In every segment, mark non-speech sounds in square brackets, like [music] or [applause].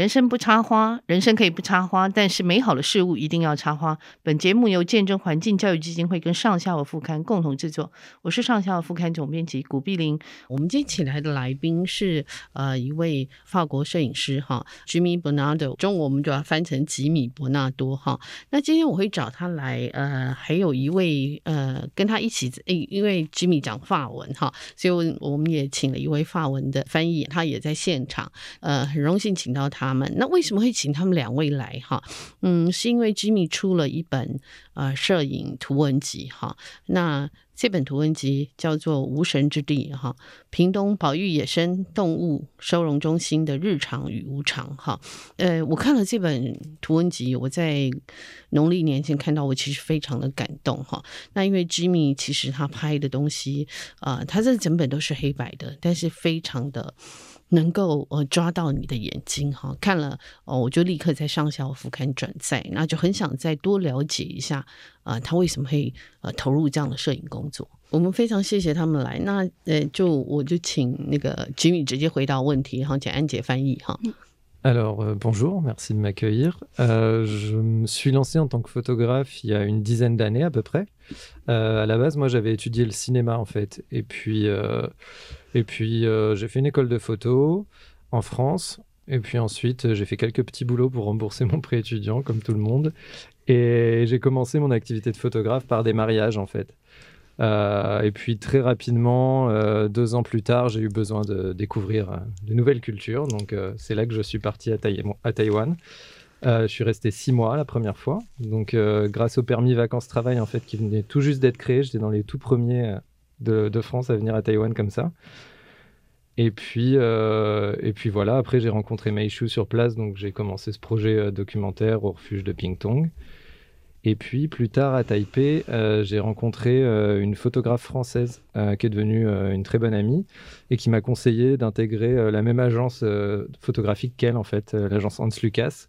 人生不插花，人生可以不插花，但是美好的事物一定要插花。本节目由见证环境教育基金会跟上下游副刊共同制作，我是上下游副刊总编辑古碧玲。我们今天请来的来宾是呃一位法国摄影师哈，Jimmy Bernardo，中文我们就要翻成吉米伯纳多哈。那今天我会找他来，呃，还有一位呃跟他一起，诶，因为 Jimmy 讲法文哈，所以我们也请了一位法文的翻译，他也在现场，呃，很荣幸请到他们。那为什么会请他们两位来哈？嗯，是因为 Jimmy 出了一本呃摄影图文集哈。那这本图文集叫做《无神之地》哈，屏东保育野生动物收容中心的日常与无常哈。呃，我看了这本图文集，我在农历年前看到，我其实非常的感动哈。那因为 Jimmy 其实他拍的东西啊、呃，他这整本都是黑白的，但是非常的。能够呃抓到你的眼睛哈，看了哦，我就立刻在上下俯瞰转载，那就很想再多了解一下啊、呃，他为什么会呃投入这样的摄影工作？我们非常谢谢他们来，那呃就我就请那个 Jimmy 直接回答问题，哈，请安姐翻译哈。Alors, euh, bonjour, merci de m'accueillir. Euh, je me suis lancé en tant que photographe il y a une dizaine d'années à peu près. Euh, à la base, moi, j'avais étudié le cinéma en fait. Et puis, euh, et puis euh, j'ai fait une école de photo en France. Et puis ensuite, j'ai fait quelques petits boulots pour rembourser [laughs] mon prêt étudiant, comme tout le monde. Et j'ai commencé mon activité de photographe par des mariages en fait. Euh, et puis très rapidement, euh, deux ans plus tard, j'ai eu besoin de découvrir euh, de nouvelles cultures. Donc euh, c'est là que je suis parti à, Taï à Taïwan. Euh, je suis resté six mois la première fois. Donc euh, grâce au permis vacances-travail en fait qui venait tout juste d'être créé, j'étais dans les tout premiers de, France à venir à Taïwan comme ça. Et puis, et puis voilà, après j'ai rencontré Meishu sur place, donc j'ai commencé ce projet documentaire au refuge de Pingtong. Et puis plus tard à Taipei, euh, j'ai rencontré euh, une photographe française euh, qui est devenue euh, une très bonne amie et qui m'a conseillé d'intégrer euh, la même agence euh, photographique qu'elle, en fait, l'agence Hans Lucas.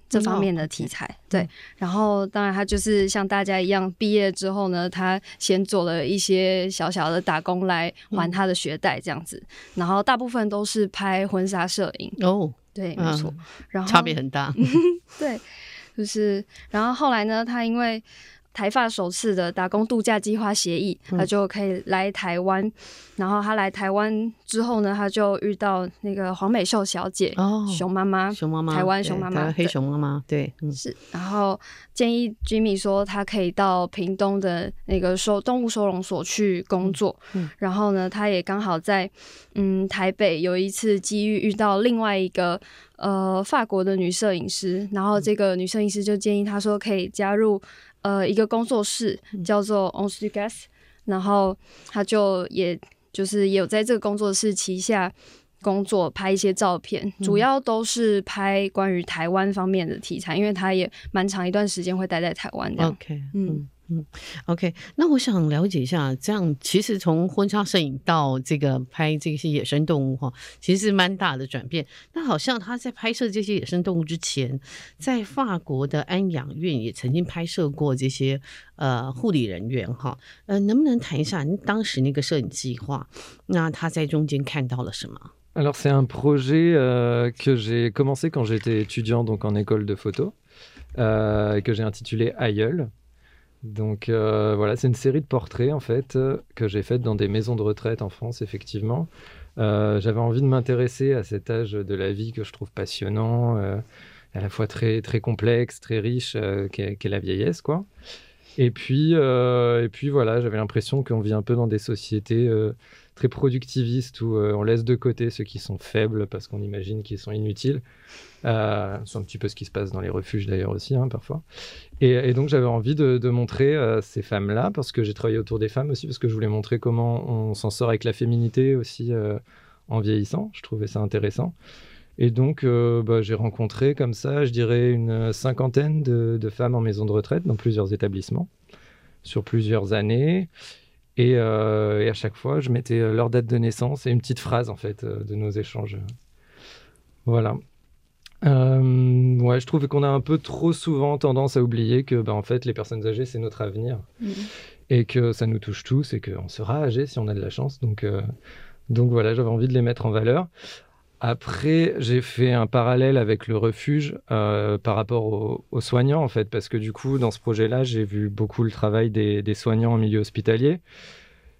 这方面的题材，嗯、对，然后当然他就是像大家一样，毕业之后呢，他先做了一些小小的打工来还他的学贷这样子，嗯、然后大部分都是拍婚纱摄影哦，对，没错，然后差别很大，[laughs] 对，就是，然后后来呢，他因为。台发首次的打工度假计划协议，他就可以来台湾。嗯、然后他来台湾之后呢，他就遇到那个黄美秀小姐，哦，熊妈妈，熊妈妈，台湾熊妈妈，黑熊妈妈，对，嗯、是。然后建议 Jimmy 说，他可以到屏东的那个收动物收容所去工作。嗯、然后呢，他也刚好在嗯台北有一次机遇遇到另外一个呃法国的女摄影师，然后这个女摄影师就建议他说可以加入。呃，一个工作室叫做 On Stugas，然后他就也就是也有在这个工作室旗下工作，拍一些照片，主要都是拍关于台湾方面的题材，因为他也蛮长一段时间会待在台湾的。OK，嗯。嗯嗯，OK，那我想了解一下，这样其实从婚纱摄影到这个拍这些野生动物哈，其实是蛮大的转变。那好像他在拍摄这些野生动物之前，在法国的安养院也曾经拍摄过这些呃护理人员哈。呃，能不能谈一下您当时那个摄影计划？那他在中间看到了什么？Alors c'est un projet euh, que j'ai commencé quand j'étais étudiant donc en école de photo, euh, que j'ai intitulé Aïeul. Donc euh, voilà, c'est une série de portraits en fait euh, que j'ai faites dans des maisons de retraite en France, effectivement. Euh, J'avais envie de m'intéresser à cet âge de la vie que je trouve passionnant, à la fois très très complexe, très riche, qu'est qu la vieillesse, quoi. Et puis et puis voilà, j'avais l'impression qu'on vit un peu dans des sociétés très productivistes où on laisse de côté ceux qui sont faibles parce qu'on imagine qu'ils sont inutiles. Euh, c'est un petit peu ce qui se passe dans les refuges d'ailleurs aussi, hein, parfois. Et, donc j'avais envie de, montrer euh, ces femmes-là, parce que j'ai travaillé autour des femmes aussi, parce que je voulais montrer comment on s'en sort avec la féminité aussi euh, en vieillissant. Je trouvais ça intéressant. Et donc euh, bah, j'ai rencontré comme ça, je dirais, une cinquantaine de, femmes en maison de retraite dans plusieurs établissements, sur plusieurs années. Et, et, à chaque fois, je mettais leur date de naissance et une petite phrase en fait de nos échanges. Voilà. Euh, ouais, je trouve qu'on a un peu trop souvent tendance à oublier que, bah, en fait, les personnes âgées, c'est notre avenir. Mmh. Et que ça nous touche tous et qu'on sera âgé si on a de la chance. Donc, euh, donc voilà, j'avais envie de les mettre en valeur. Après, j'ai fait un parallèle avec le refuge euh, par rapport aux, soignants, en fait, parce que du coup, dans ce projet-là, j'ai vu beaucoup le travail des, des soignants en milieu hospitalier.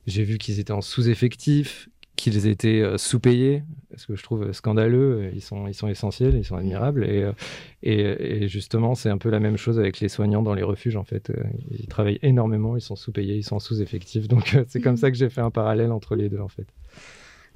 J'ai vu qu'ils étaient en sous-effectif, qu'ils étaient euh, sous-payés, ce que je trouve scandaleux. Ils sont, ils sont essentiels, ils sont admirables. Euh, et, et, justement, c'est un peu la même chose avec les soignants dans les refuges, en fait. Euh, ils travaillent énormément, ils sont sous-payés, ils sont sous-effectifs. Donc, c'est comme ça que j'ai fait un parallèle entre les deux, en fait.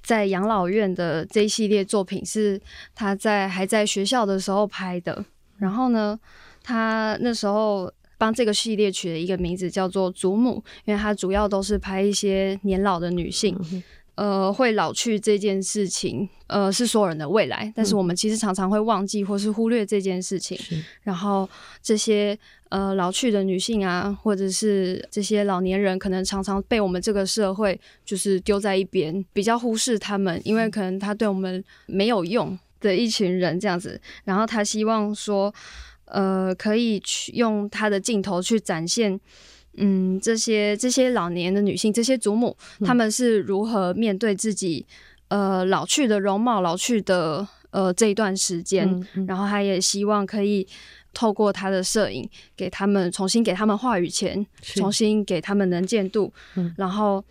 在养老院的这一系列作品是他在还在学校的时候拍的，然后呢，他那时候帮这个系列取了一个名字叫做“祖母”，因为他主要都是拍一些年老的女性。嗯 呃，会老去这件事情，呃，是所有人的未来，但是我们其实常常会忘记或是忽略这件事情。嗯、然后这些呃老去的女性啊，或者是这些老年人，可能常常被我们这个社会就是丢在一边，比较忽视他们，因为可能他对我们没有用的一群人这样子。然后他希望说，呃，可以去用他的镜头去展现。嗯，这些这些老年的女性，这些祖母，她、嗯、们是如何面对自己呃老去的容貌、老去的呃这一段时间？嗯嗯、然后她也希望可以透过她的摄影，给他们重新给他们话语权，重新给他们能见度。嗯、然后，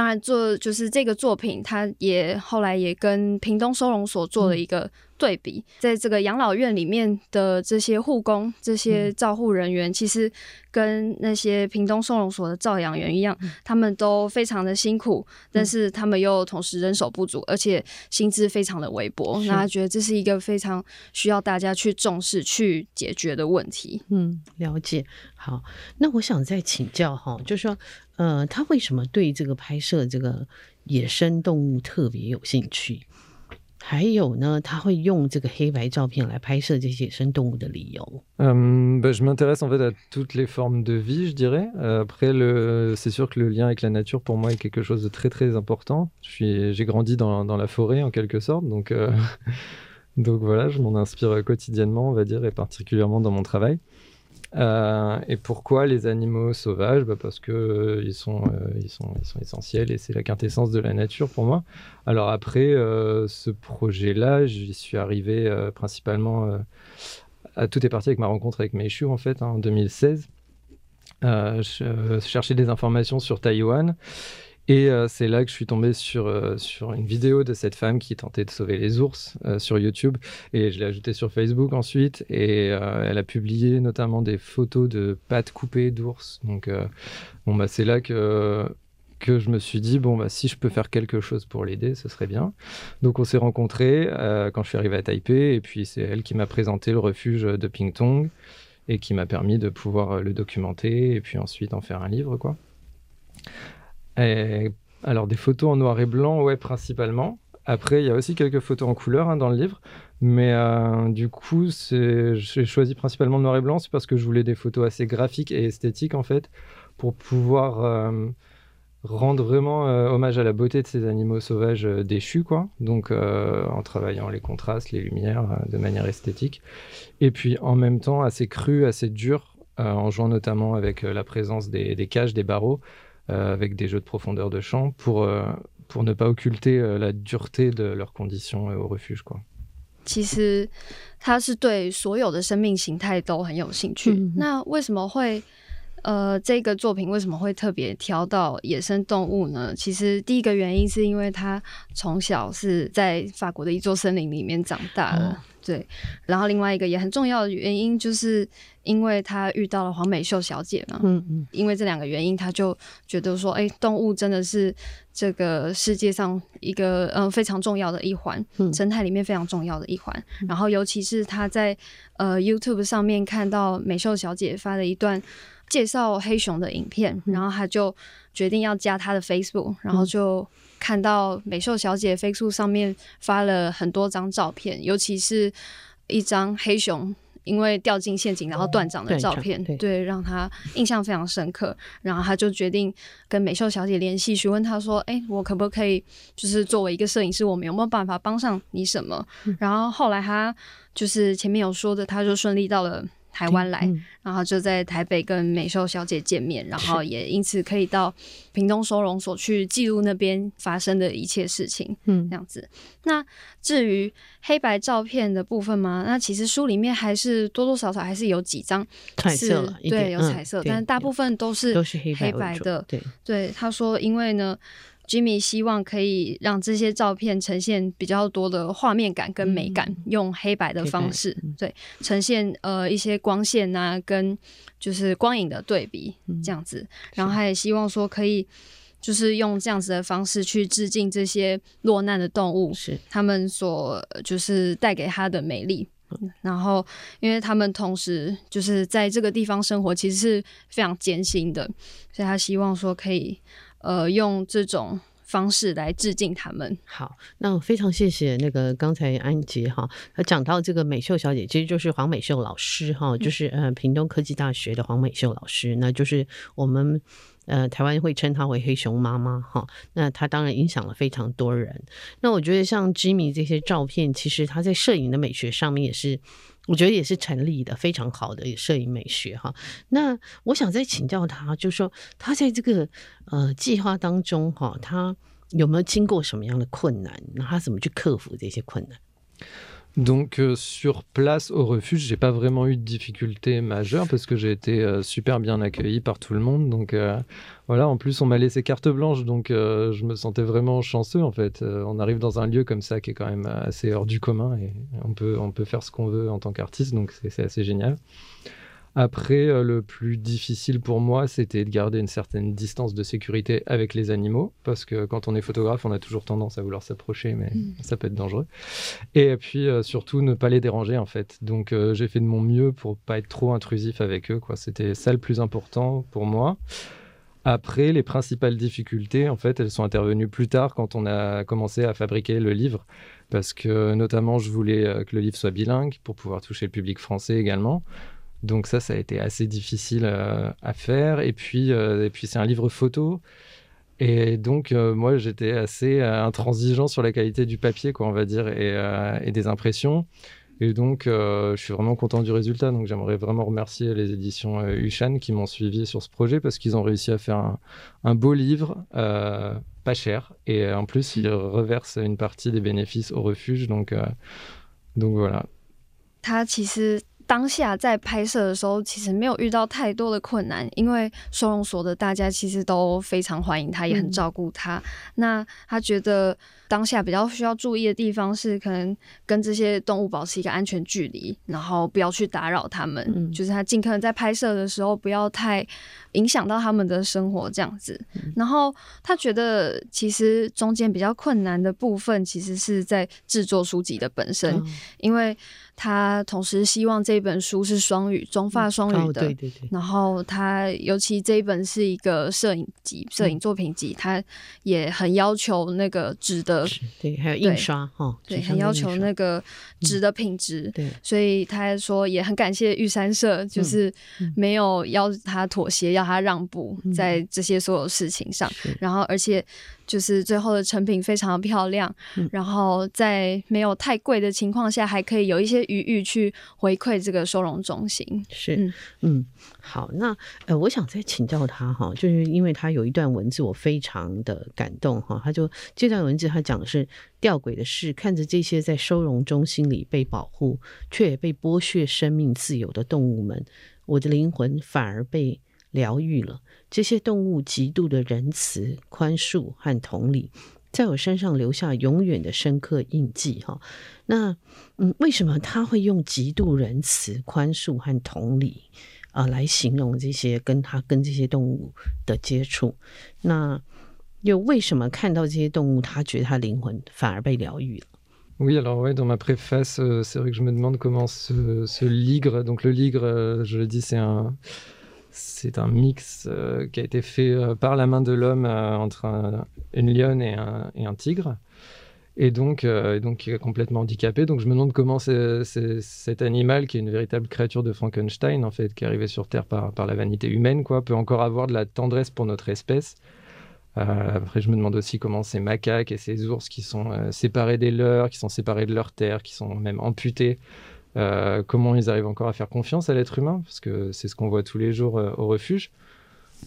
当然做就是这个作品，他也后来也跟屏东收容所做了一个。嗯对比，在这个养老院里面的这些护工、这些照护人员，嗯、其实跟那些屏东收容所的照养员一样，嗯、他们都非常的辛苦，但是他们又同时人手不足，而且薪资非常的微薄。那他觉得这是一个非常需要大家去重视、去解决的问题。嗯，了解。好，那我想再请教哈，就是说，呃，他为什么对这个拍摄这个野生动物特别有兴趣？还有呢，他会用这个黑白照片来拍摄这些野生动物的理由。嗯，bah, je m'intéresse en fait à toutes les formes de vie, je dirais. Après, le, c'est sûr que le lien avec la nature pour moi est quelque chose de très très important. Je suis, j'ai grandi dans, dans la forêt en quelque sorte, donc euh, [laughs] donc voilà, je m'en inspire quotidiennement, on va dire, et particulièrement dans mon travail. Euh, et pourquoi les animaux sauvages? Bah Parce que euh, ils, sont, euh, ils, sont, ils sont essentiels et c'est la quintessence de la nature pour moi. Alors après, ce projet-là, j'y suis arrivé principalement à tout est parti avec ma rencontre avec Meishu en fait hein, en 2016. je cherchais des informations sur Taïwan et euh, c'est là que je suis tombé sur, euh, sur une vidéo de cette femme qui tentait de sauver les ours euh, sur YouTube. Et je l'ai ajoutée sur Facebook ensuite. Et elle a publié notamment des photos de pattes coupées d'ours. Donc, bon, bah, c'est là que, que je me suis dit, bon, bah, si je peux faire quelque chose pour l'aider, ce serait bien. Donc, on s'est rencontrés quand je suis arrivé à Taipei. Et puis, c'est elle qui m'a présenté le refuge de Pingtong et qui m'a permis de pouvoir le documenter et puis ensuite en faire un livre, quoi. Et, alors, des photos en noir et blanc, ouais, principalement. Après, il y a aussi quelques photos en couleur hein, dans le livre. Mais euh, du coup, j'ai choisi principalement le noir et blanc, c'est parce que je voulais des photos assez graphiques et esthétiques, en fait, pour pouvoir euh, rendre vraiment euh, hommage à la beauté de ces animaux sauvages déchus, quoi. Donc, en travaillant les contrastes, les lumières, de manière esthétique. Et puis, en même temps, assez cru, assez dur, en jouant notamment avec la présence des cages, des barreaux. Euh, avec des jeux de profondeur de champ pour, euh, pour ne pas occulter euh, la dureté de leurs conditions au refuge. Quoi. 其实他是对所有的生命形态都很有兴趣。嗯、那为什么会呃这个作品为什么会特别挑到野生动物呢？其实第一个原因是因为他从小是在法国的一座森林里面长大的。哦对，然后另外一个也很重要的原因，就是因为他遇到了黄美秀小姐嘛，嗯嗯，因为这两个原因，他就觉得说，哎，动物真的是这个世界上一个嗯、呃、非常重要的一环，嗯、生态里面非常重要的一环。嗯、然后尤其是他在呃 YouTube 上面看到美秀小姐发了一段介绍黑熊的影片，然后他就决定要加她的 Facebook，然后就。看到美秀小姐 Facebook 上面发了很多张照片，尤其是一张黑熊因为掉进陷阱然后断掌的照片，对，对，让他印象非常深刻。然后他就决定跟美秀小姐联系，询问她说：“哎，我可不可以就是作为一个摄影师，我们有没有办法帮上你什么？”嗯、然后后来他就是前面有说的，他就顺利到了。台湾来，嗯、然后就在台北跟美秀小姐见面，然后也因此可以到屏东收容所去记录那边发生的一切事情。嗯，这样子。那至于黑白照片的部分嘛，那其实书里面还是多多少少还是有几张彩色了，对，有彩色，嗯、但是大部分都是都是黑白的。对，对，他说，因为呢。Jimmy 希望可以让这些照片呈现比较多的画面感跟美感，嗯、用黑白的方式，对，呈现呃一些光线啊，跟就是光影的对比这样子。嗯、然后他也希望说可以就是用这样子的方式去致敬这些落难的动物，是他们所就是带给他的美丽。嗯、然后因为他们同时就是在这个地方生活，其实是非常艰辛的，所以他希望说可以。呃，用这种方式来致敬他们。好，那我非常谢谢那个刚才安杰哈，他讲到这个美秀小姐，其实就是黄美秀老师哈，就是呃屏东科技大学的黄美秀老师，那就是我们呃台湾会称她为黑熊妈妈哈。那她当然影响了非常多人。那我觉得像 Jimmy 这些照片，其实他在摄影的美学上面也是。我觉得也是成立的，非常好的摄影美学哈。那我想再请教他，就是说他在这个呃计划当中哈，他有没有经过什么样的困难？那他怎么去克服这些困难？Donc euh, sur place au refuge, j'ai pas vraiment eu de difficultés majeures parce que j'ai été euh, super bien accueilli par tout le monde. Donc euh, voilà, en plus on m'a laissé carte blanche, donc je me sentais vraiment chanceux en fait. on arrive dans un lieu comme ça qui est quand même assez hors du commun et on peut, on peut faire ce qu'on veut en tant qu'artiste, donc c'est assez génial. Après, euh, le plus difficile pour moi, c'était de garder une certaine distance de sécurité avec les animaux, parce que quand on est photographe, on a toujours tendance à vouloir s'approcher, mais mm. ça peut être dangereux. Et puis euh, surtout, ne pas les déranger, en fait. Donc euh, j'ai fait de mon mieux pour pas être trop intrusif avec eux, quoi. C'était ça le plus important pour moi. Après, les principales difficultés, en fait, elles sont intervenues plus tard quand on a commencé à fabriquer le livre, parce que notamment, je voulais que le livre soit bilingue pour pouvoir toucher le public français également. Donc ça, ça a été assez difficile euh, à faire. Et puis, euh, et puis c'est un livre photo. Et donc, euh, moi, j'étais assez intransigeant sur la qualité du papier, quoi, on va dire, et, des impressions. Et donc, je suis vraiment content du résultat. Donc, j'aimerais vraiment remercier les éditions Ushan qui m'ont suivi sur ce projet parce qu'ils ont réussi à faire un, un beau livre, pas cher. Et en plus, ils reversent une partie des bénéfices au refuge. Donc, donc voilà. 当下在拍摄的时候，其实没有遇到太多的困难，因为收容所的大家其实都非常欢迎他，也很照顾他。嗯、那他觉得当下比较需要注意的地方是，可能跟这些动物保持一个安全距离，然后不要去打扰他们。嗯、就是他尽可能在拍摄的时候不要太影响到他们的生活这样子。嗯、然后他觉得其实中间比较困难的部分，其实是在制作书籍的本身，嗯、因为。他同时希望这本书是双语，中法双语的。嗯哦、对对对。然后他尤其这一本是一个摄影集，摄影作品集，嗯、他也很要求那个纸的，对，还有印刷哈，对，很要求那个纸的品质。嗯、对，所以他说也很感谢玉山社，就是没有要他妥协，要他让步在这些所有事情上。嗯、然后而且。就是最后的成品非常的漂亮，嗯、然后在没有太贵的情况下，还可以有一些余裕去回馈这个收容中心。是，嗯，嗯，好，那呃，我想再请教他哈，就是因为他有一段文字我非常的感动哈，他就这段文字他讲的是吊诡的是，看着这些在收容中心里被保护却也被剥削生命自由的动物们，我的灵魂反而被疗愈了。这些动物极度的仁慈、宽恕和同理，在我身上留下永远的深刻印记。哈，那嗯，为什么他会用极度仁慈、宽恕和同理啊、呃、来形容这些跟他跟这些动物的接触？那又为什么看到这些动物，他觉得他灵魂反而被疗愈了？Oui, alors oui dans ma préface, c'est vrai que je me demande comment ce, ce ligre, donc le ligre, je le dis, c'est un C'est un mix euh, qui a été fait euh, par la main de l'homme euh, entre un, une lionne et un, tigre. et donc, il est complètement handicapé. Donc je me demande comment cet animal, qui est une véritable créature de Frankenstein, en fait, qui est arrivé sur Terre par, la vanité humaine, quoi, peut encore avoir de la tendresse pour notre espèce. Après, je me demande aussi comment ces macaques et ces ours qui sont séparés des leurs, qui sont séparés de leur terre, qui sont même amputés, comment ils arrivent encore à faire confiance à l'être humain, parce que c'est ce qu'on voit tous les jours au refuge.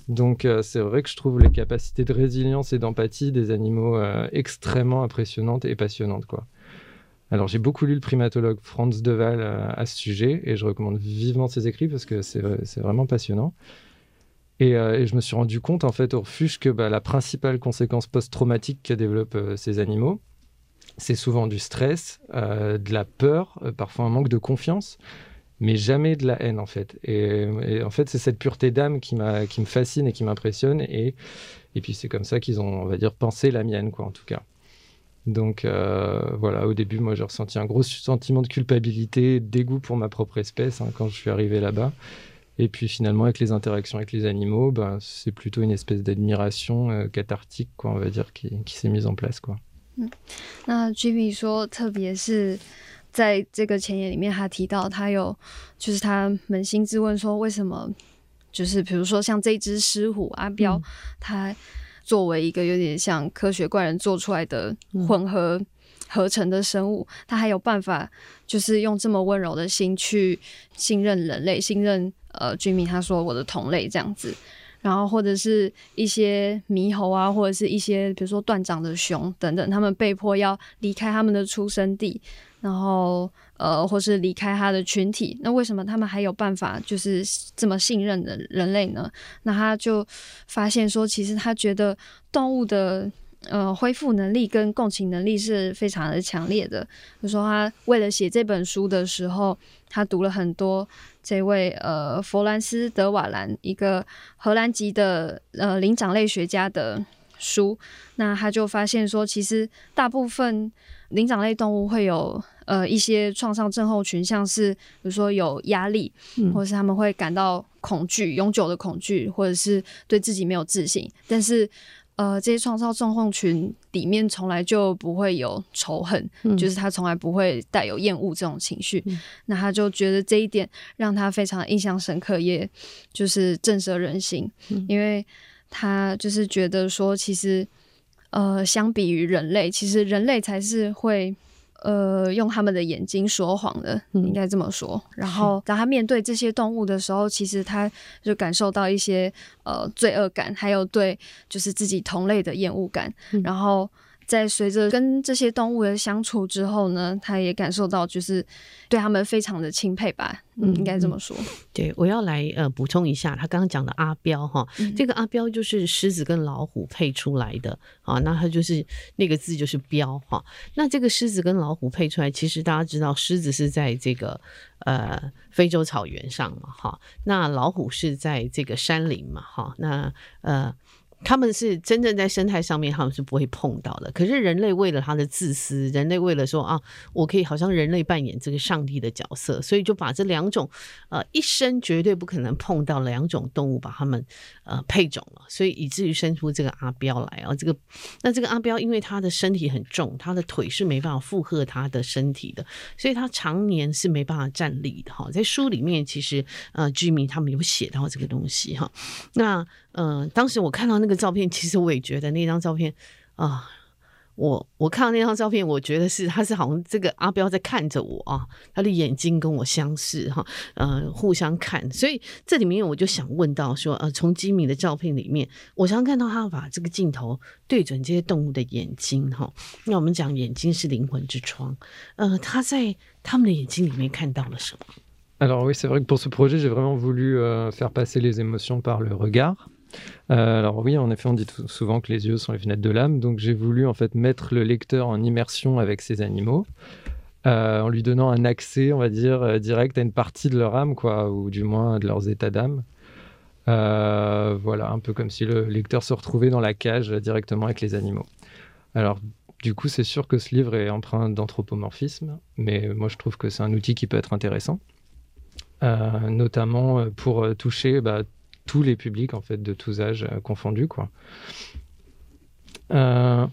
Donc euh, c'est vrai que je trouve les capacités de résilience et d'empathie des animaux euh, extrêmement impressionnantes et passionnantes. Quoi. Alors j'ai beaucoup lu le primatologue Franz de Waal euh, à ce sujet et je recommande vivement ses écrits parce que c'est vraiment passionnant. Et, je me suis rendu compte en fait au refuge que bah, la principale conséquence post-traumatique que développent ces animaux, c'est souvent du stress, de la peur, parfois un manque de confiance mais jamais de la haine en fait. Et, en fait, c'est cette pureté d'âme qui, qui me fascine et qui m'impressionne. Et, et puis c'est comme ça qu'ils ont, on va dire, pensé la mienne, quoi, en tout cas. Donc euh, voilà, au début, moi j'ai ressenti un gros sentiment de culpabilité, dégoût pour ma propre espèce hein, quand je suis arrivé là-bas. Et puis finalement, avec les interactions avec les animaux, ben, c'est plutôt une espèce d'admiration euh, cathartique, quoi, on va dire, qui, qui s'est mise en place. Quoi. Mm. Jimmy 说，特别是在这个前言里面，他提到他有，就是他扪心自问说，为什么就是比如说像这只狮虎阿彪，他作为一个有点像科学怪人做出来的混合合成的生物，他还有办法就是用这么温柔的心去信任人类，信任呃居民，他说我的同类这样子，然后或者是一些猕猴啊，或者是一些比如说断掌的熊等等，他们被迫要离开他们的出生地。然后，呃，或是离开他的群体，那为什么他们还有办法就是这么信任的人类呢？那他就发现说，其实他觉得动物的呃恢复能力跟共情能力是非常的强烈的。就说，他为了写这本书的时候，他读了很多这位呃弗兰斯德瓦兰一个荷兰籍的呃灵长类学家的书，那他就发现说，其实大部分灵长类动物会有。呃，一些创伤症候群，像是比如说有压力，或者是他们会感到恐惧，永久的恐惧，或者是对自己没有自信。但是，呃，这些创造状况群里面从来就不会有仇恨，嗯、就是他从来不会带有厌恶这种情绪。嗯、那他就觉得这一点让他非常印象深刻，也就是震慑人心，嗯、因为他就是觉得说，其实，呃，相比于人类，其实人类才是会。呃，用他们的眼睛说谎的，应该这么说。然后，当他面对这些动物的时候，其实他就感受到一些呃罪恶感，还有对就是自己同类的厌恶感。然后。在随着跟这些动物的相处之后呢，他也感受到就是对他们非常的钦佩吧，嗯，应该这么说。对，我要来呃补充一下，他刚刚讲的阿彪哈，嗯、这个阿彪就是狮子跟老虎配出来的啊，那他就是那个字就是彪哈。那这个狮子跟老虎配出来，其实大家知道，狮子是在这个呃非洲草原上嘛哈，那老虎是在这个山林嘛哈，那呃。他们是真正在生态上面，他们是不会碰到的。可是人类为了他的自私，人类为了说啊，我可以好像人类扮演这个上帝的角色，所以就把这两种呃一生绝对不可能碰到两种动物，把它们呃配种了，所以以至于生出这个阿彪来啊。这个那这个阿彪因为他的身体很重，他的腿是没办法负荷他的身体的，所以他常年是没办法站立的哈。在书里面其实呃居民他们有写到这个东西哈。那嗯、呃，当时我看到那个照片，其实我也觉得那张照片啊，我我看到那张照片，我觉得是他是好像这个阿彪在看着我啊，他的眼睛跟我相视哈，呃，互相看，所以这里面我就想问到说，呃，从吉米的照片里面，我常看到他把这个镜头对准这些动物的眼睛哈，那我们讲眼睛是灵魂之窗，呃，他在他们的眼睛里面看到了什么？Alors oui, c'est vrai que pour ce projet, j'ai vraiment voulu faire passer les émotions par le regard. Euh, alors oui, en effet, on dit souvent que les yeux sont les fenêtres de l'âme, donc j'ai voulu en fait mettre le lecteur en immersion avec ces animaux, euh, en lui donnant un accès, on va dire, euh, direct à une partie de leur âme, quoi, ou du moins de leurs états d'âme. voilà, un peu comme si le lecteur se retrouvait dans la cage directement avec les animaux. Alors, du coup, c'est sûr que ce livre est empreint d'anthropomorphisme, mais moi je trouve que c'est un outil qui peut être intéressant, notamment pour toucher bah, tous les publics en fait de tous âges euh, confondus quoi. Euh,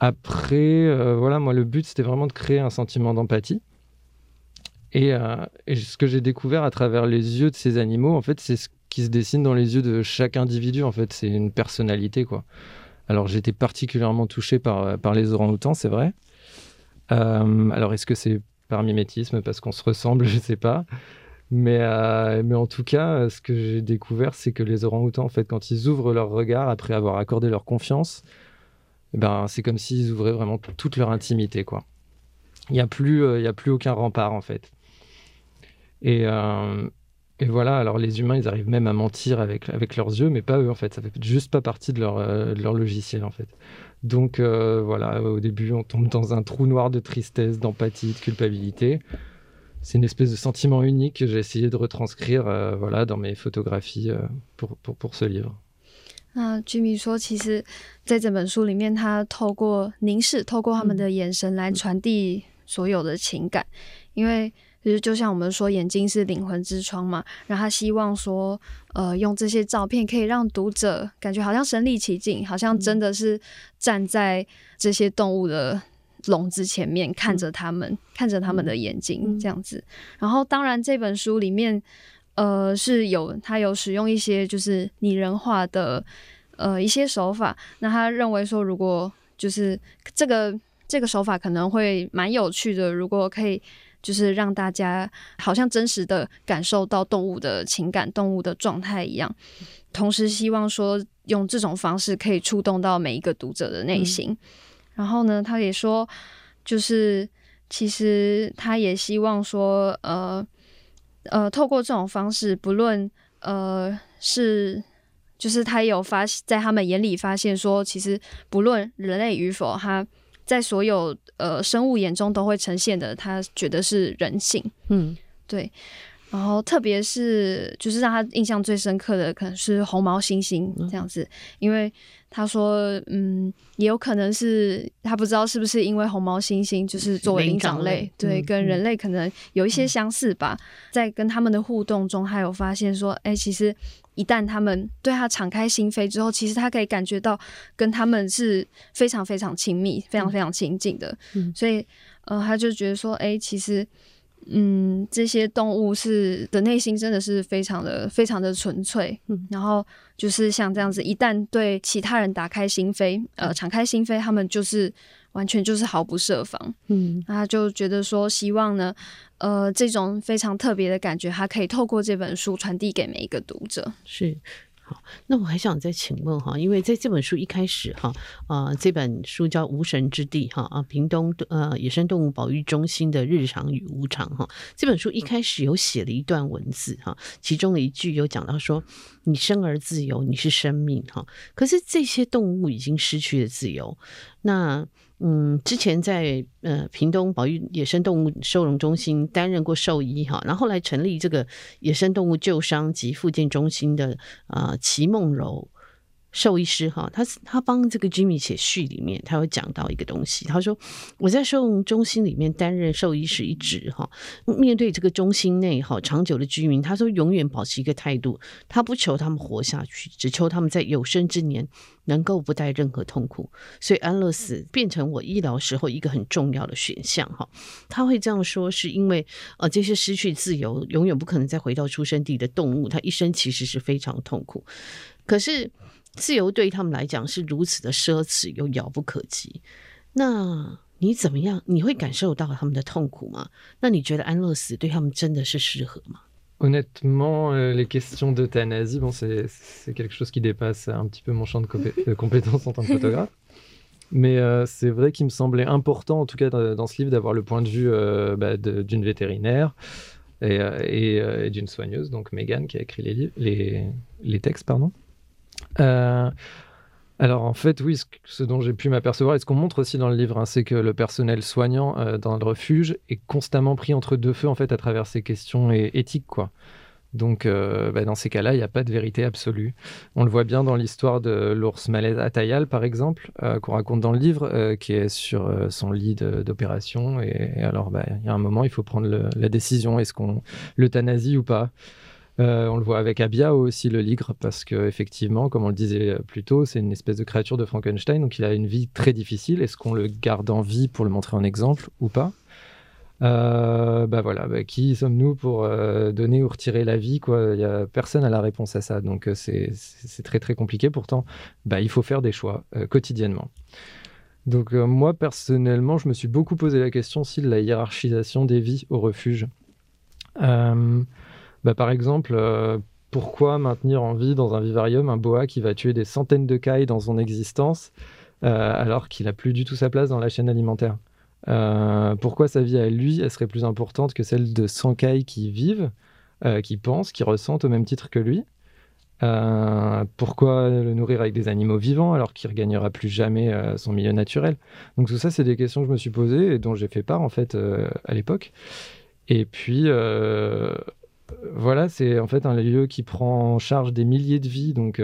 après, euh, voilà, moi, le but, c'était vraiment de créer un sentiment d'empathie. Et, ce que j'ai découvert à travers les yeux de ces animaux, en fait, c'est ce qui se dessine dans les yeux de chaque individu. En fait, c'est une personnalité, quoi. Alors, j'étais particulièrement touché par, par les orang-outans, c'est vrai. alors, est-ce que c'est par mimétisme, parce qu'on se ressemble, [laughs] je sais pas. Mais, euh, mais en tout cas, ce que j'ai découvert, c'est que les orang-outans, en fait, quand ils ouvrent leur regard après avoir accordé leur confiance, eh ben, c'est comme s'ils ouvraient vraiment toute leur intimité, quoi. Il n'y a, plus, euh, a plus aucun rempart, en fait. Et, euh, et, voilà, alors les humains, ils arrivent même à mentir avec, avec leurs yeux, mais pas eux, en fait. Ça fait juste pas partie de leur, de leur logiciel, en fait. Donc voilà, au début, on tombe dans un trou noir de tristesse, d'empathie, de culpabilité c'est une espèce de sentiment unique que j'ai essayé de retranscrire euh, voilà, dans mes photographies euh, pour, pour, pour ce livre. 那 Jimmy 说，其实在这本书里面，他透过凝视，透过他们的眼神来传递所有的情感。嗯、因为其实就像我们说，眼睛是灵魂之窗嘛，然后他希望说，呃，用这些照片可以让读者感觉好像身临其境，好像真的是站在这些动物的。笼子前面看着他们，嗯、看着他们的眼睛这样子。嗯、然后，当然这本书里面，呃，是有他有使用一些就是拟人化的呃一些手法。那他认为说，如果就是这个这个手法可能会蛮有趣的，如果可以就是让大家好像真实的感受到动物的情感、动物的状态一样。同时，希望说用这种方式可以触动到每一个读者的内心。嗯然后呢，他也说，就是其实他也希望说，呃呃，透过这种方式，不论呃是，就是他有发在他们眼里发现说，其实不论人类与否，他在所有呃生物眼中都会呈现的，他觉得是人性。嗯，对。然后特别是，就是让他印象最深刻的，可能是红毛猩猩这样子，嗯、因为。他说：“嗯，也有可能是他不知道是不是因为红毛猩猩就是作为灵长类，类对，嗯、跟人类可能有一些相似吧。嗯、在跟他们的互动中，他有发现说，哎、欸，其实一旦他们对他敞开心扉之后，其实他可以感觉到跟他们是非常非常亲密、非常非常亲近的。嗯、所以，呃，他就觉得说，哎、欸，其实。”嗯，这些动物是的内心真的是非常的非常的纯粹，嗯，然后就是像这样子，一旦对其他人打开心扉，呃，敞开心扉，他们就是完全就是毫不设防，嗯，他就觉得说，希望呢，呃，这种非常特别的感觉，他可以透过这本书传递给每一个读者，是。好，那我还想再请问哈，因为在这本书一开始哈，呃，这本书叫《无神之地》哈啊，屏东呃野生动物保育中心的日常与无常哈。这本书一开始有写了一段文字哈，其中的一句有讲到说：“你生而自由，你是生命哈。”可是这些动物已经失去了自由，那。嗯，之前在呃屏东保育野生动物收容中心担任过兽医哈，然后后来成立这个野生动物救伤及复健中心的呃齐梦柔。兽医师哈，他他帮这个 Jimmy 写序里面，他有讲到一个东西。他说我在收容中心里面担任兽医师一职哈，面对这个中心内哈长久的居民，他说永远保持一个态度，他不求他们活下去，只求他们在有生之年能够不带任何痛苦。所以安乐死变成我医疗时候一个很重要的选项哈。他会这样说，是因为呃这些失去自由、永远不可能再回到出生地的动物，它一生其实是非常痛苦。可是。自由对他们来讲是如此的奢侈又遥不可及，那你怎么样？你会感受到他们的痛苦吗？那你觉得安乐死对他们真的是适合吗？Honnêtement, les questions d'euthanasie, bon, c'est c'est quelque chose qui dépasse un petit peu mon champ de, de compétences en tant que photographe. Mais euh, c'est vrai qu'il me semblait important, en tout cas dans, dans ce livre, d'avoir le point de vue euh, bah, d'une vétérinaire et, et, et d'une soigneuse, donc Megan, qui a écrit les, livres, les, les textes, pardon. Euh, alors en fait, oui, ce, dont j'ai pu m'apercevoir et ce qu'on montre aussi dans le livre, hein, c'est que le personnel soignant euh, dans le refuge est constamment pris entre deux feux en fait à travers ces questions éthiques, quoi. Donc euh, bah, dans ces cas-là, il n'y a pas de vérité absolue. On le voit bien dans l'histoire de l'ours malaise Atayal, par exemple, qu'on raconte dans le livre, qui est sur son lit d'opération. Et, alors, bah, il y a un moment, il faut prendre la décision est-ce qu'on l'euthanasie ou pas? Euh, on le voit avec Abia aussi, le ligre, parce que effectivement, comme on le disait plus tôt, c'est une espèce de créature de Frankenstein, donc il a une vie très difficile. Est-ce qu'on le garde en vie pour le montrer en exemple ou pas? Euh, bah voilà, bah, qui sommes-nous pour euh, donner ou retirer la vie quoi? Y a personne à la réponse à ça, donc euh, c'est très très compliqué. Pourtant, bah, il faut faire des choix quotidiennement. Donc moi personnellement, je me suis beaucoup posé la question si la hiérarchisation des vies au refuge. Bah, par exemple, pourquoi maintenir en vie dans un vivarium un boa qui va tuer des centaines de cailles dans son existence alors qu'il n'a plus du tout sa place dans la chaîne alimentaire? Euh, pourquoi sa vie à lui, elle serait plus importante que celle de 100 cailles qui vivent, euh, qui pensent, qui ressentent au même titre que lui? Euh, Pourquoi le nourrir avec des animaux vivants alors qu'il ne regagnera plus jamais son milieu naturel? Donc tout ça, c'est des questions que je me suis posées et dont j'ai fait part en fait à l'époque. Et puis voilà, c'est en fait un lieu qui prend en charge des milliers de vies, donc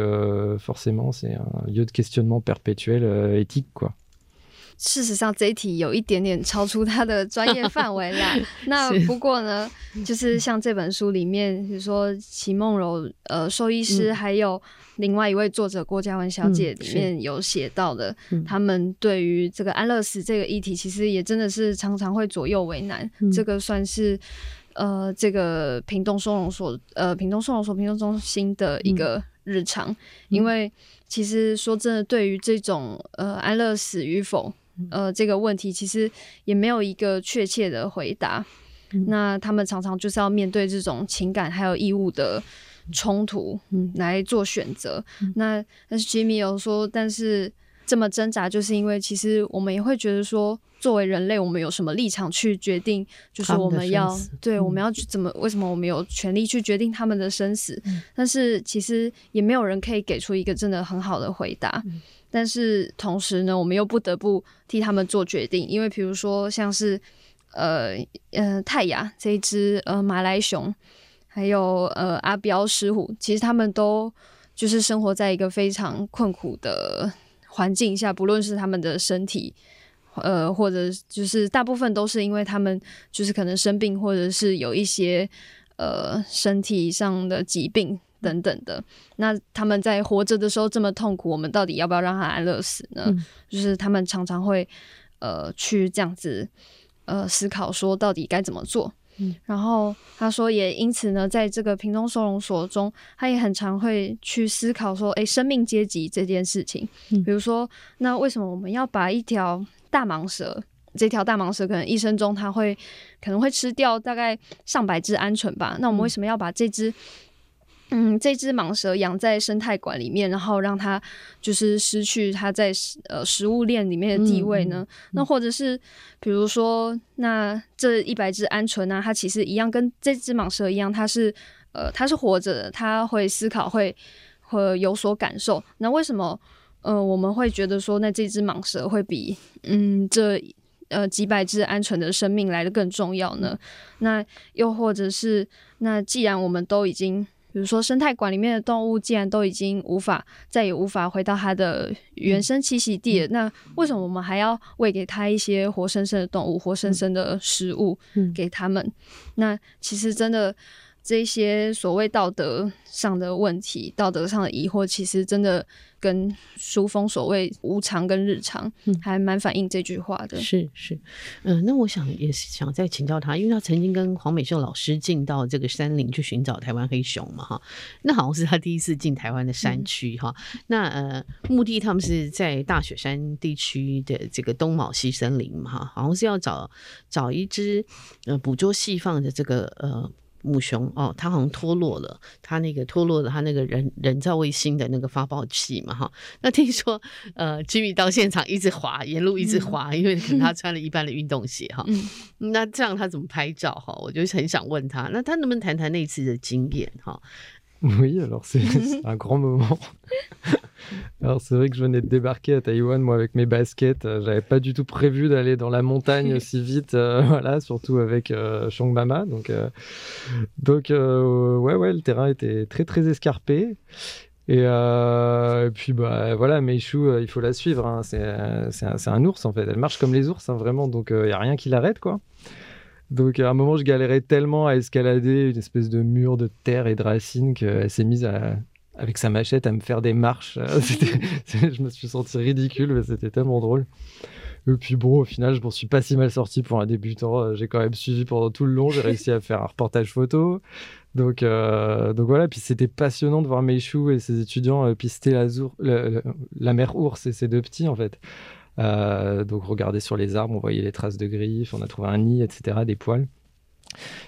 forcément c'est un lieu de questionnement perpétuel éthique quoi. 事实上，这一题有一点点超出他的专业范围啦。那不过呢，就是像这本书里面，比如说齐梦柔呃兽医师，还有另外一位作者郭嘉文小姐里面有写到的，嗯、他们对于这个安乐死这个议题，其实也真的是常常会左右为难。嗯、这个算是呃这个屏东收容所呃屏东收容所屏东中心的一个日常，嗯、因为其实说真的，对于这种呃安乐死与否。呃，这个问题其实也没有一个确切的回答。嗯、那他们常常就是要面对这种情感还有义务的冲突，嗯，来做选择。嗯、那但是 Jimmy 有说，但是这么挣扎，就是因为其实我们也会觉得说，作为人类，我们有什么立场去决定？就是我们要对，我们要去怎么？为什么我们有权利去决定他们的生死？嗯、但是其实也没有人可以给出一个真的很好的回答。嗯但是同时呢，我们又不得不替他们做决定，因为比如说像是呃呃泰雅这一只呃马来熊，还有呃阿彪狮虎，其实他们都就是生活在一个非常困苦的环境下，不论是他们的身体，呃或者就是大部分都是因为他们就是可能生病，或者是有一些呃身体上的疾病。等等的，那他们在活着的时候这么痛苦，我们到底要不要让他安乐死呢？嗯、就是他们常常会呃去这样子呃思考说到底该怎么做。嗯、然后他说也因此呢，在这个屏东收容所中，他也很常会去思考说，诶，生命阶级这件事情。嗯、比如说，那为什么我们要把一条大蟒蛇，这条大蟒蛇可能一生中它会可能会吃掉大概上百只鹌鹑吧？那我们为什么要把这只嗯，这只蟒蛇养在生态馆里面，然后让它就是失去它在呃食物链里面的地位呢？嗯嗯、那或者是比如说，那这一百只鹌鹑呢，它其实一样跟这只蟒蛇一样，它是呃它是活着的，它会思考，会会有所感受。那为什么呃我们会觉得说，那这只蟒蛇会比嗯这呃几百只鹌鹑的生命来的更重要呢？那又或者是那既然我们都已经比如说，生态馆里面的动物既然都已经无法再也无法回到它的原生栖息地了，嗯、那为什么我们还要喂给它一些活生生的动物、活生生的食物给他们？嗯、那其实真的这些所谓道德上的问题、道德上的疑惑，其实真的。跟书风所谓无常跟日常，还蛮反映这句话的。嗯、是是，嗯、呃，那我想也是想再请教他，因为他曾经跟黄美秀老师进到这个山林去寻找台湾黑熊嘛，哈，那好像是他第一次进台湾的山区哈。嗯、那呃，目的他们是在大雪山地区的这个东卯西森林嘛，哈，好像是要找找一只呃捕捉细放的这个呃。母熊哦，它好像脱落了，它那个脱落了，它那个人人造卫星的那个发报器嘛，哈。[laughs] 那听说呃，Jimmy 到现场一直滑，沿路一直滑，嗯、因为可能他穿了一般的运动鞋哈。嗯、那这样他怎么拍照哈？我就很想问他，那他能不能谈谈那次的经验哈？Oui, alors c'est un grand moment. Alors c'est vrai que je venais de débarquer à Taïwan, moi avec mes baskets, euh, j'avais pas du tout prévu d'aller dans la montagne [laughs] si vite, euh, [laughs] voilà, surtout avec euh, Mama. Donc, euh, donc euh, ouais, ouais, le terrain était très très escarpé. Et, euh, et puis bah voilà, Meishu, il faut la suivre. Hein. C'est un, un, ours en fait. Elle marche comme les ours, hein, vraiment. Donc il y a rien qui l'arrête quoi. Donc à un moment, je galérais tellement à escalader une espèce de mur de terre et de racines qu'elle s'est mise à, avec sa machette à me faire des marches. [laughs] je me suis senti ridicule, mais c'était tellement drôle. Et puis bon, au final, je m'en suis pas si mal sorti pour un débutant. J'ai quand même suivi pendant tout le long. J'ai réussi à faire un reportage photo. Donc, euh, donc voilà, puis c'était passionnant de voir Meishu et ses étudiants euh, pister la, la, mer ours et ses deux petits en fait. Euh, donc regarder sur les arbres, on voyait les traces de griffes, on a trouvé un nid, etc., des poils.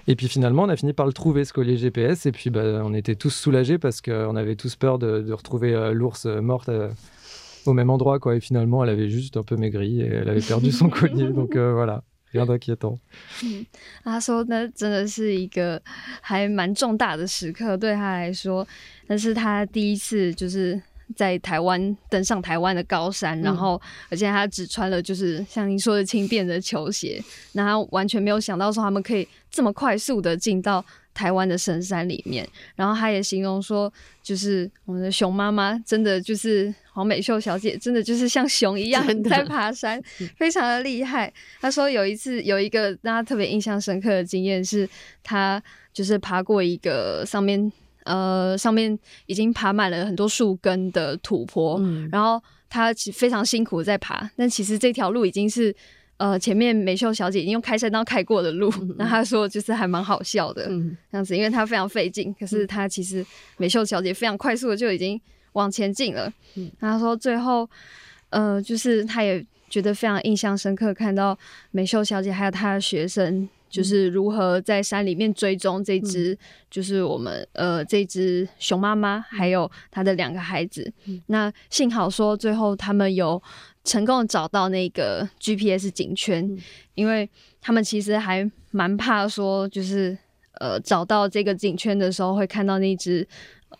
Et puis finalement, on a fini par le trouver, ce collier GPS, et puis bah, on était tous soulagés parce qu'on avait tous peur de, retrouver l'ours morte au même endroit, quoi. Et finalement, elle avait juste un peu maigri et elle avait perdu son [laughs] collier, donc voilà. 嗯，他说那真的是一个还蛮重大的时刻对他来说，那是他第一次就是 在台湾登上台湾的高山，然后而且他只穿了就是像您说的轻便的球鞋，那他完全没有想到说他们可以这么快速的进到。台湾的深山里面，然后他也形容说，就是我们的熊妈妈真的就是黄美秀小姐，真的就是像熊一样在爬山 [laughs] [laughs] 非常的厉害。他说有一次有一个让他特别印象深刻的经验是，他就是爬过一个上面呃上面已经爬满了很多树根的土坡，嗯，然后他其非常辛苦在爬，但其实这条路已经是。呃，前面美秀小姐已经用开山刀开过的路，[laughs] 那他说就是还蛮好笑的，嗯，这样子，因为她非常费劲，可是她其实美秀小姐非常快速的就已经往前进了，嗯，她说最后，呃，就是他也觉得非常印象深刻，看到美秀小姐还有她的学生，就是如何在山里面追踪这只，就是我们呃这只熊妈妈还有它的两个孩子，那幸好说最后他们有。成功找到那个 GPS 警圈，嗯，因为他们其实还蛮怕说，就是呃找到这个警圈的时候，会看到那只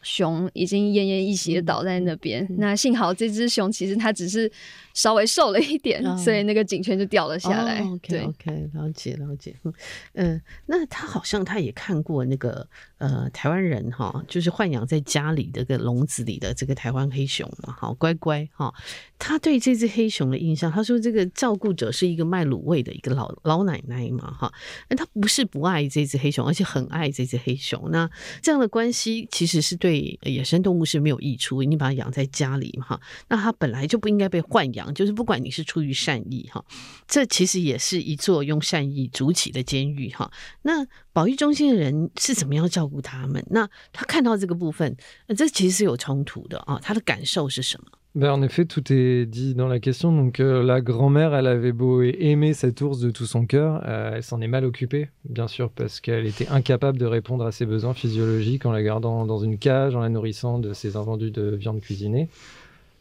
熊已经奄奄一息的倒在那边，嗯。那幸好这只熊其实它只是。稍微瘦了一点，哦、所以那个颈圈就掉了下来。哦、OK OK，了解了解。[laughs] 嗯，那他好像他也看过那个呃台湾人哈，就是豢养在家里的个笼子里的这个台湾黑熊嘛，好乖乖哈。他对这只黑熊的印象，他说这个照顾者是一个卖卤味的一个老老奶奶嘛哈。那他不是不爱这只黑熊，而且很爱这只黑熊。那这样的关系其实是对野生动物是没有益处，你把它养在家里嘛哈，那它本来就不应该被豢养。就是不管你是出于善意哈，这其实也是一座用善意筑起的监狱哈。那保育中心的人是怎么样照顾他们？那他看到这个部分，这其实是有冲突的啊。他的感受是什么？Ben, en effet, tout est dit dans la question. Donc, euh, la grand-mère, elle avait beau aimer cet ours de tout son cœur, euh, elle s'en est mal occupée, bien sûr, parce qu'elle était incapable de répondre à ses besoins physiologiques en la gardant dans une cage, en la nourrissant de ses invendus de viande cuisinée.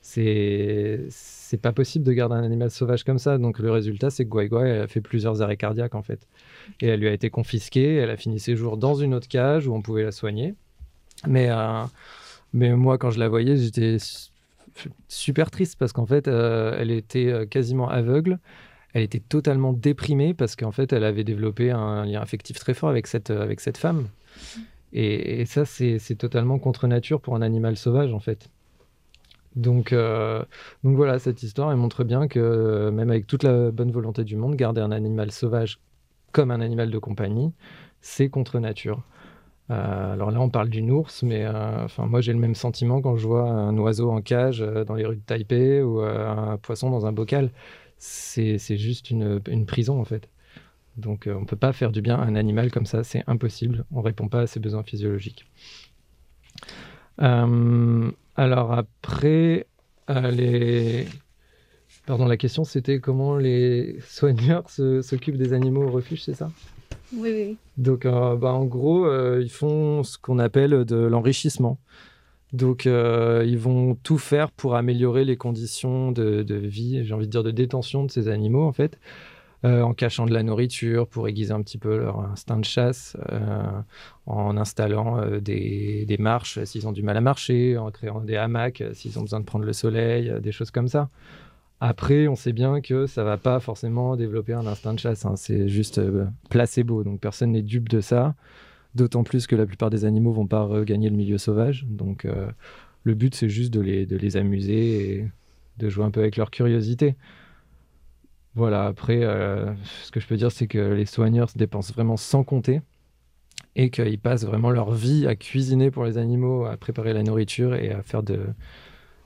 C'est c'est pas possible de garder un animal sauvage comme ça. Donc le résultat, c'est que Guai Guai a fait plusieurs arrêts cardiaques en fait. Et elle lui a été confisquée. Elle a fini ses jours dans une autre cage où on pouvait la soigner. Mais, euh, mais moi, quand je la voyais, j'étais super triste parce qu'en fait, euh, elle était euh, quasiment aveugle. Elle était totalement déprimée parce qu'en fait, elle avait développé un lien affectif très fort avec cette, avec cette femme. Et ça, c'est totalement contre nature pour un animal sauvage en fait. Donc, euh, donc voilà, cette histoire, elle montre bien que euh, même avec toute la bonne volonté du monde, garder un animal sauvage comme un animal de compagnie, c'est contre nature. Euh, alors là, on parle d'une ours, mais enfin moi j'ai le même sentiment quand je vois un oiseau en cage dans les rues de Taipei ou un poisson dans un bocal. C'est juste une, une, prison en fait. Donc on ne peut pas faire du bien à un animal comme ça, c'est impossible. On ne répond pas à ses besoins physiologiques. Alors après, euh, les... Pardon, la question c'était comment les soigneurs s'occupent des animaux au refuge, c'est ça? Oui, oui. Donc euh, bah, en gros, euh, ils font ce qu'on appelle de l'enrichissement. Donc ils vont tout faire pour améliorer les conditions de, de vie, j'ai envie de dire de détention de ces animaux en fait. Euh, en cachant de la nourriture pour aiguiser un petit peu leur instinct de chasse, euh, en installant euh, des, marches s'ils ont du mal à marcher, en créant des hamacs s'ils ont besoin de prendre le soleil, des choses comme ça. Après, on sait bien que ça va pas forcément développer un instinct de chasse, hein. c'est juste placebo, donc personne n'est dupe de ça. D'autant plus que la plupart des animaux vont pas regagner le milieu sauvage, donc le but c'est juste de les, de les amuser et de jouer un peu avec leur curiosité. Voilà, après, euh, ce que je peux dire, c'est que les soigneurs se dépensent vraiment sans compter et qu'ils passent vraiment leur vie à cuisiner pour les animaux, à préparer la nourriture et à faire de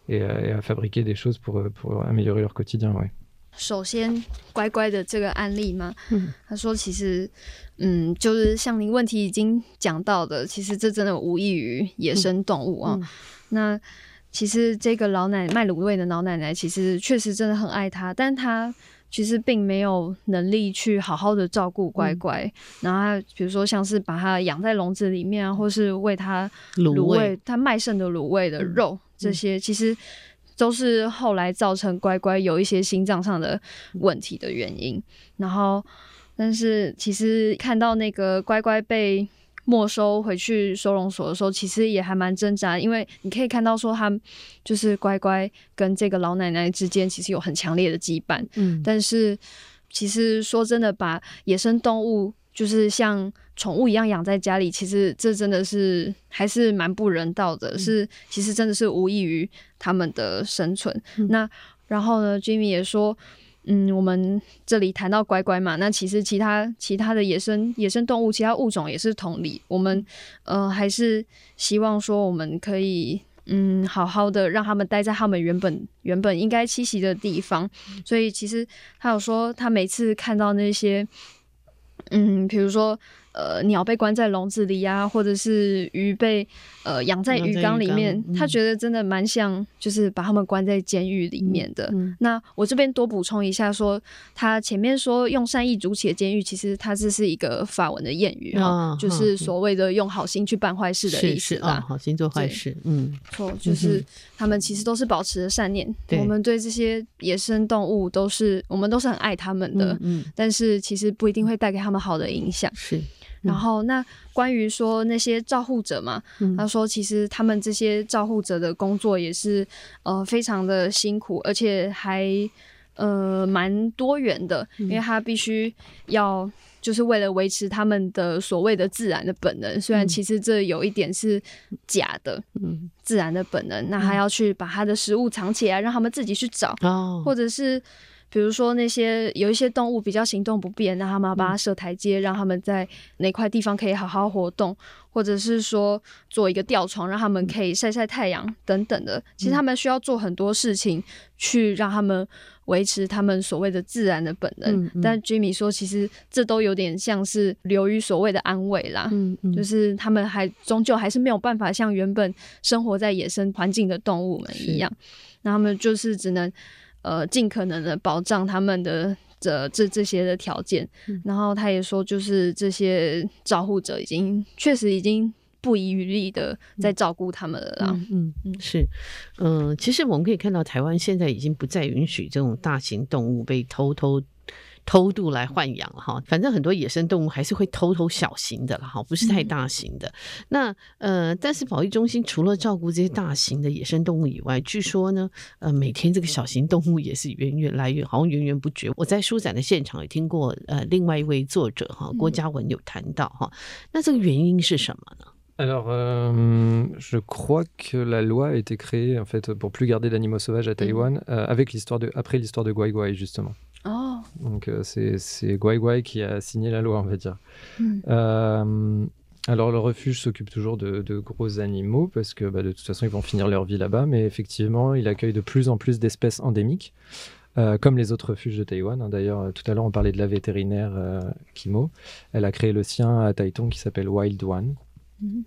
et à, et à fabriquer des choses pour, pour améliorer leur quotidien. Ouais. 首先，乖乖的这个案例嘛，嗯，他说其实，嗯，就是像您问题已经讲到的，其实这真的无异于野生动物啊。嗯嗯、那其实这个老奶卖卤味的老奶奶，其实确实真的很爱它，但她。 其实并没有能力去好好的照顾乖乖，嗯、然后他比如说像是把它养在笼子里面啊，或是喂它卤味，它卖剩的卤味的肉，嗯、这些其实都是后来造成乖乖有一些心脏上的问题的原因。然后，但是其实看到那个乖乖被。没收回去收容所的时候，其实也还蛮挣扎，因为你可以看到说，他就是乖乖跟这个老奶奶之间其实有很强烈的羁绊。嗯，但是其实说真的，把野生动物就是像宠物一样养在家里，其实这真的是还是蛮不人道的，嗯、是其实真的是无异于他们的生存。嗯、那然后呢，Jimmy 也说。嗯，我们这里谈到乖乖嘛，那其实其他其他的野生野生动物，其他物种也是同理。我们呃还是希望说，我们可以嗯好好的让他们待在他们原本原本应该栖息的地方。所以其实他有说，他每次看到那些嗯，比如说。呃，鸟被关在笼子里呀、啊，或者是鱼被呃养在鱼缸里面，嗯、他觉得真的蛮像，就是把他们关在监狱里面的。那我这边多补充一下说，说他前面说用善意筑起的监狱，其实它这是一个法文的谚语哈，哦、就是所谓的用好心去办坏事的意思啊、哦，好心做坏事。嗯，错，就是他们其实都是保持着善念，嗯、我们对这些野生动物都是，我们都是很爱他们的，嗯，嗯但是其实不一定会带给他们好的影响。是。然后，那关于说那些照护者嘛，嗯、他说其实他们这些照护者的工作也是呃非常的辛苦，而且还呃蛮多元的，嗯、因为他必须要就是为了维持他们的所谓的自然的本能，虽然其实这有一点是假的，嗯，自然的本能，那他要去把他的食物藏起来，让他们自己去找，哦、或者是。比如说那些有一些动物比较行动不便，那他们要帮它设台阶，让他们在哪块地方可以好好活动，或者是说做一个吊床，让他们可以晒晒太阳等等的。其实他们需要做很多事情，去让他们维持他们所谓的自然的本能。但 Jimmy 说，其实这都有点像是流于所谓的安慰啦，嗯嗯、就是他们还终究还是没有办法像原本生活在野生环境的动物们一样，那他们就是只能。呃，尽可能的保障他们的这这这些的条件，嗯、然后他也说，就是这些照护者已经确实已经不遗余力的在照顾他们了啦。嗯嗯，嗯，是，嗯、呃，其实我们可以看到，台湾现在已经不再允许这种大型动物被偷偷。偷渡来豢养哈，反正很多野生动物还是会偷偷小型的了哈，不是太大型的。嗯、那呃，但是保育中心除了照顾这些大型的野生动物以外，据说呢，呃，每天这个小型动物也是源源来源，好像源源不绝。我在书展的现场也听过，呃，另外一位作者哈，郭嘉文有谈到哈，嗯、那这个原因是什么呢？Alors, euh, je crois que la loi a été créée en fait pour plus garder d'animaux sauvages à Taïwan, euh, avec l'histoire de après l'histoire de Guai Guai justement. Donc euh, c'est Guai Guai qui a signé la loi, on va dire. Mm. Euh, alors le refuge s'occupe toujours de, de, gros animaux parce que bah, de toute façon ils vont finir leur vie là-bas, mais effectivement il accueille de plus en plus d'espèces endémiques, euh, comme les autres refuges de Taïwan. Hein. D'ailleurs tout à l'heure on parlait de la vétérinaire euh, Kimo, elle a créé le sien à Taitung qui s'appelle Wild One. Mm.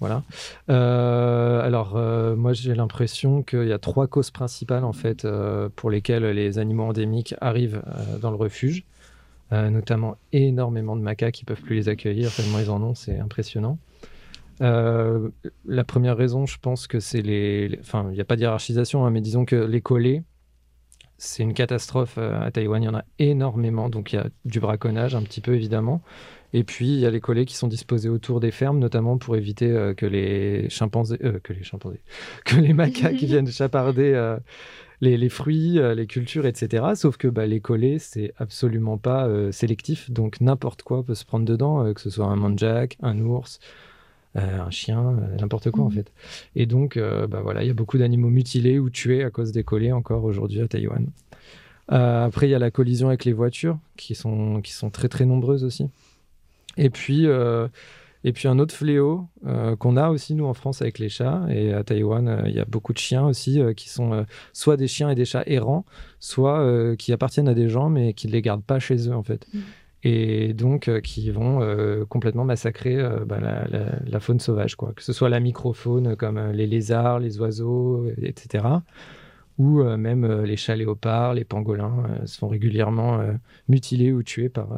Voilà. Euh, alors, euh, moi, j'ai l'impression qu'il y a trois causes principales, en fait, euh, pour lesquelles les animaux endémiques arrivent dans le refuge, notamment énormément de macaques qui peuvent plus les accueillir, tellement ils en ont, c'est impressionnant. La première raison, je pense que c'est les... Enfin, il n'y a pas de hiérarchisation, hein, mais disons que les collets, c'est une catastrophe à Taïwan, il y en a énormément, donc il y a du braconnage un petit peu, évidemment. Et puis, il y a les collets qui sont disposés autour des fermes, notamment pour éviter euh, que les chimpanzés, euh, que les chimpanzés, [laughs] que les macaques [laughs] viennent chaparder euh, les, les, fruits, les cultures, etc. Sauf que bah, les collets, c'est absolument pas sélectif, donc n'importe quoi peut se prendre dedans, que ce soit un manjac, un ours, un chien, n'importe quoi mmh. en fait. Et donc, bah, voilà, il y a beaucoup d'animaux mutilés ou tués à cause des collets encore aujourd'hui à Taïwan. Euh, après, il y a la collision avec les voitures qui sont, qui sont très très nombreuses aussi. Et puis, euh, et puis un autre fléau euh, qu'on a aussi nous en France avec les chats. Et à Taïwan, il y a beaucoup de chiens aussi qui sont soit des chiens et des chats errants, soit qui appartiennent à des gens mais qui ne les gardent pas chez eux en fait. Mmh. Et donc qui vont complètement massacrer bah, la, la, faune sauvage, quoi. que ce soit la microfaune comme les lézards, les oiseaux, etc ou euh, même euh, les chats léopards, les pangolins euh, se font régulièrement mutilés ou tués par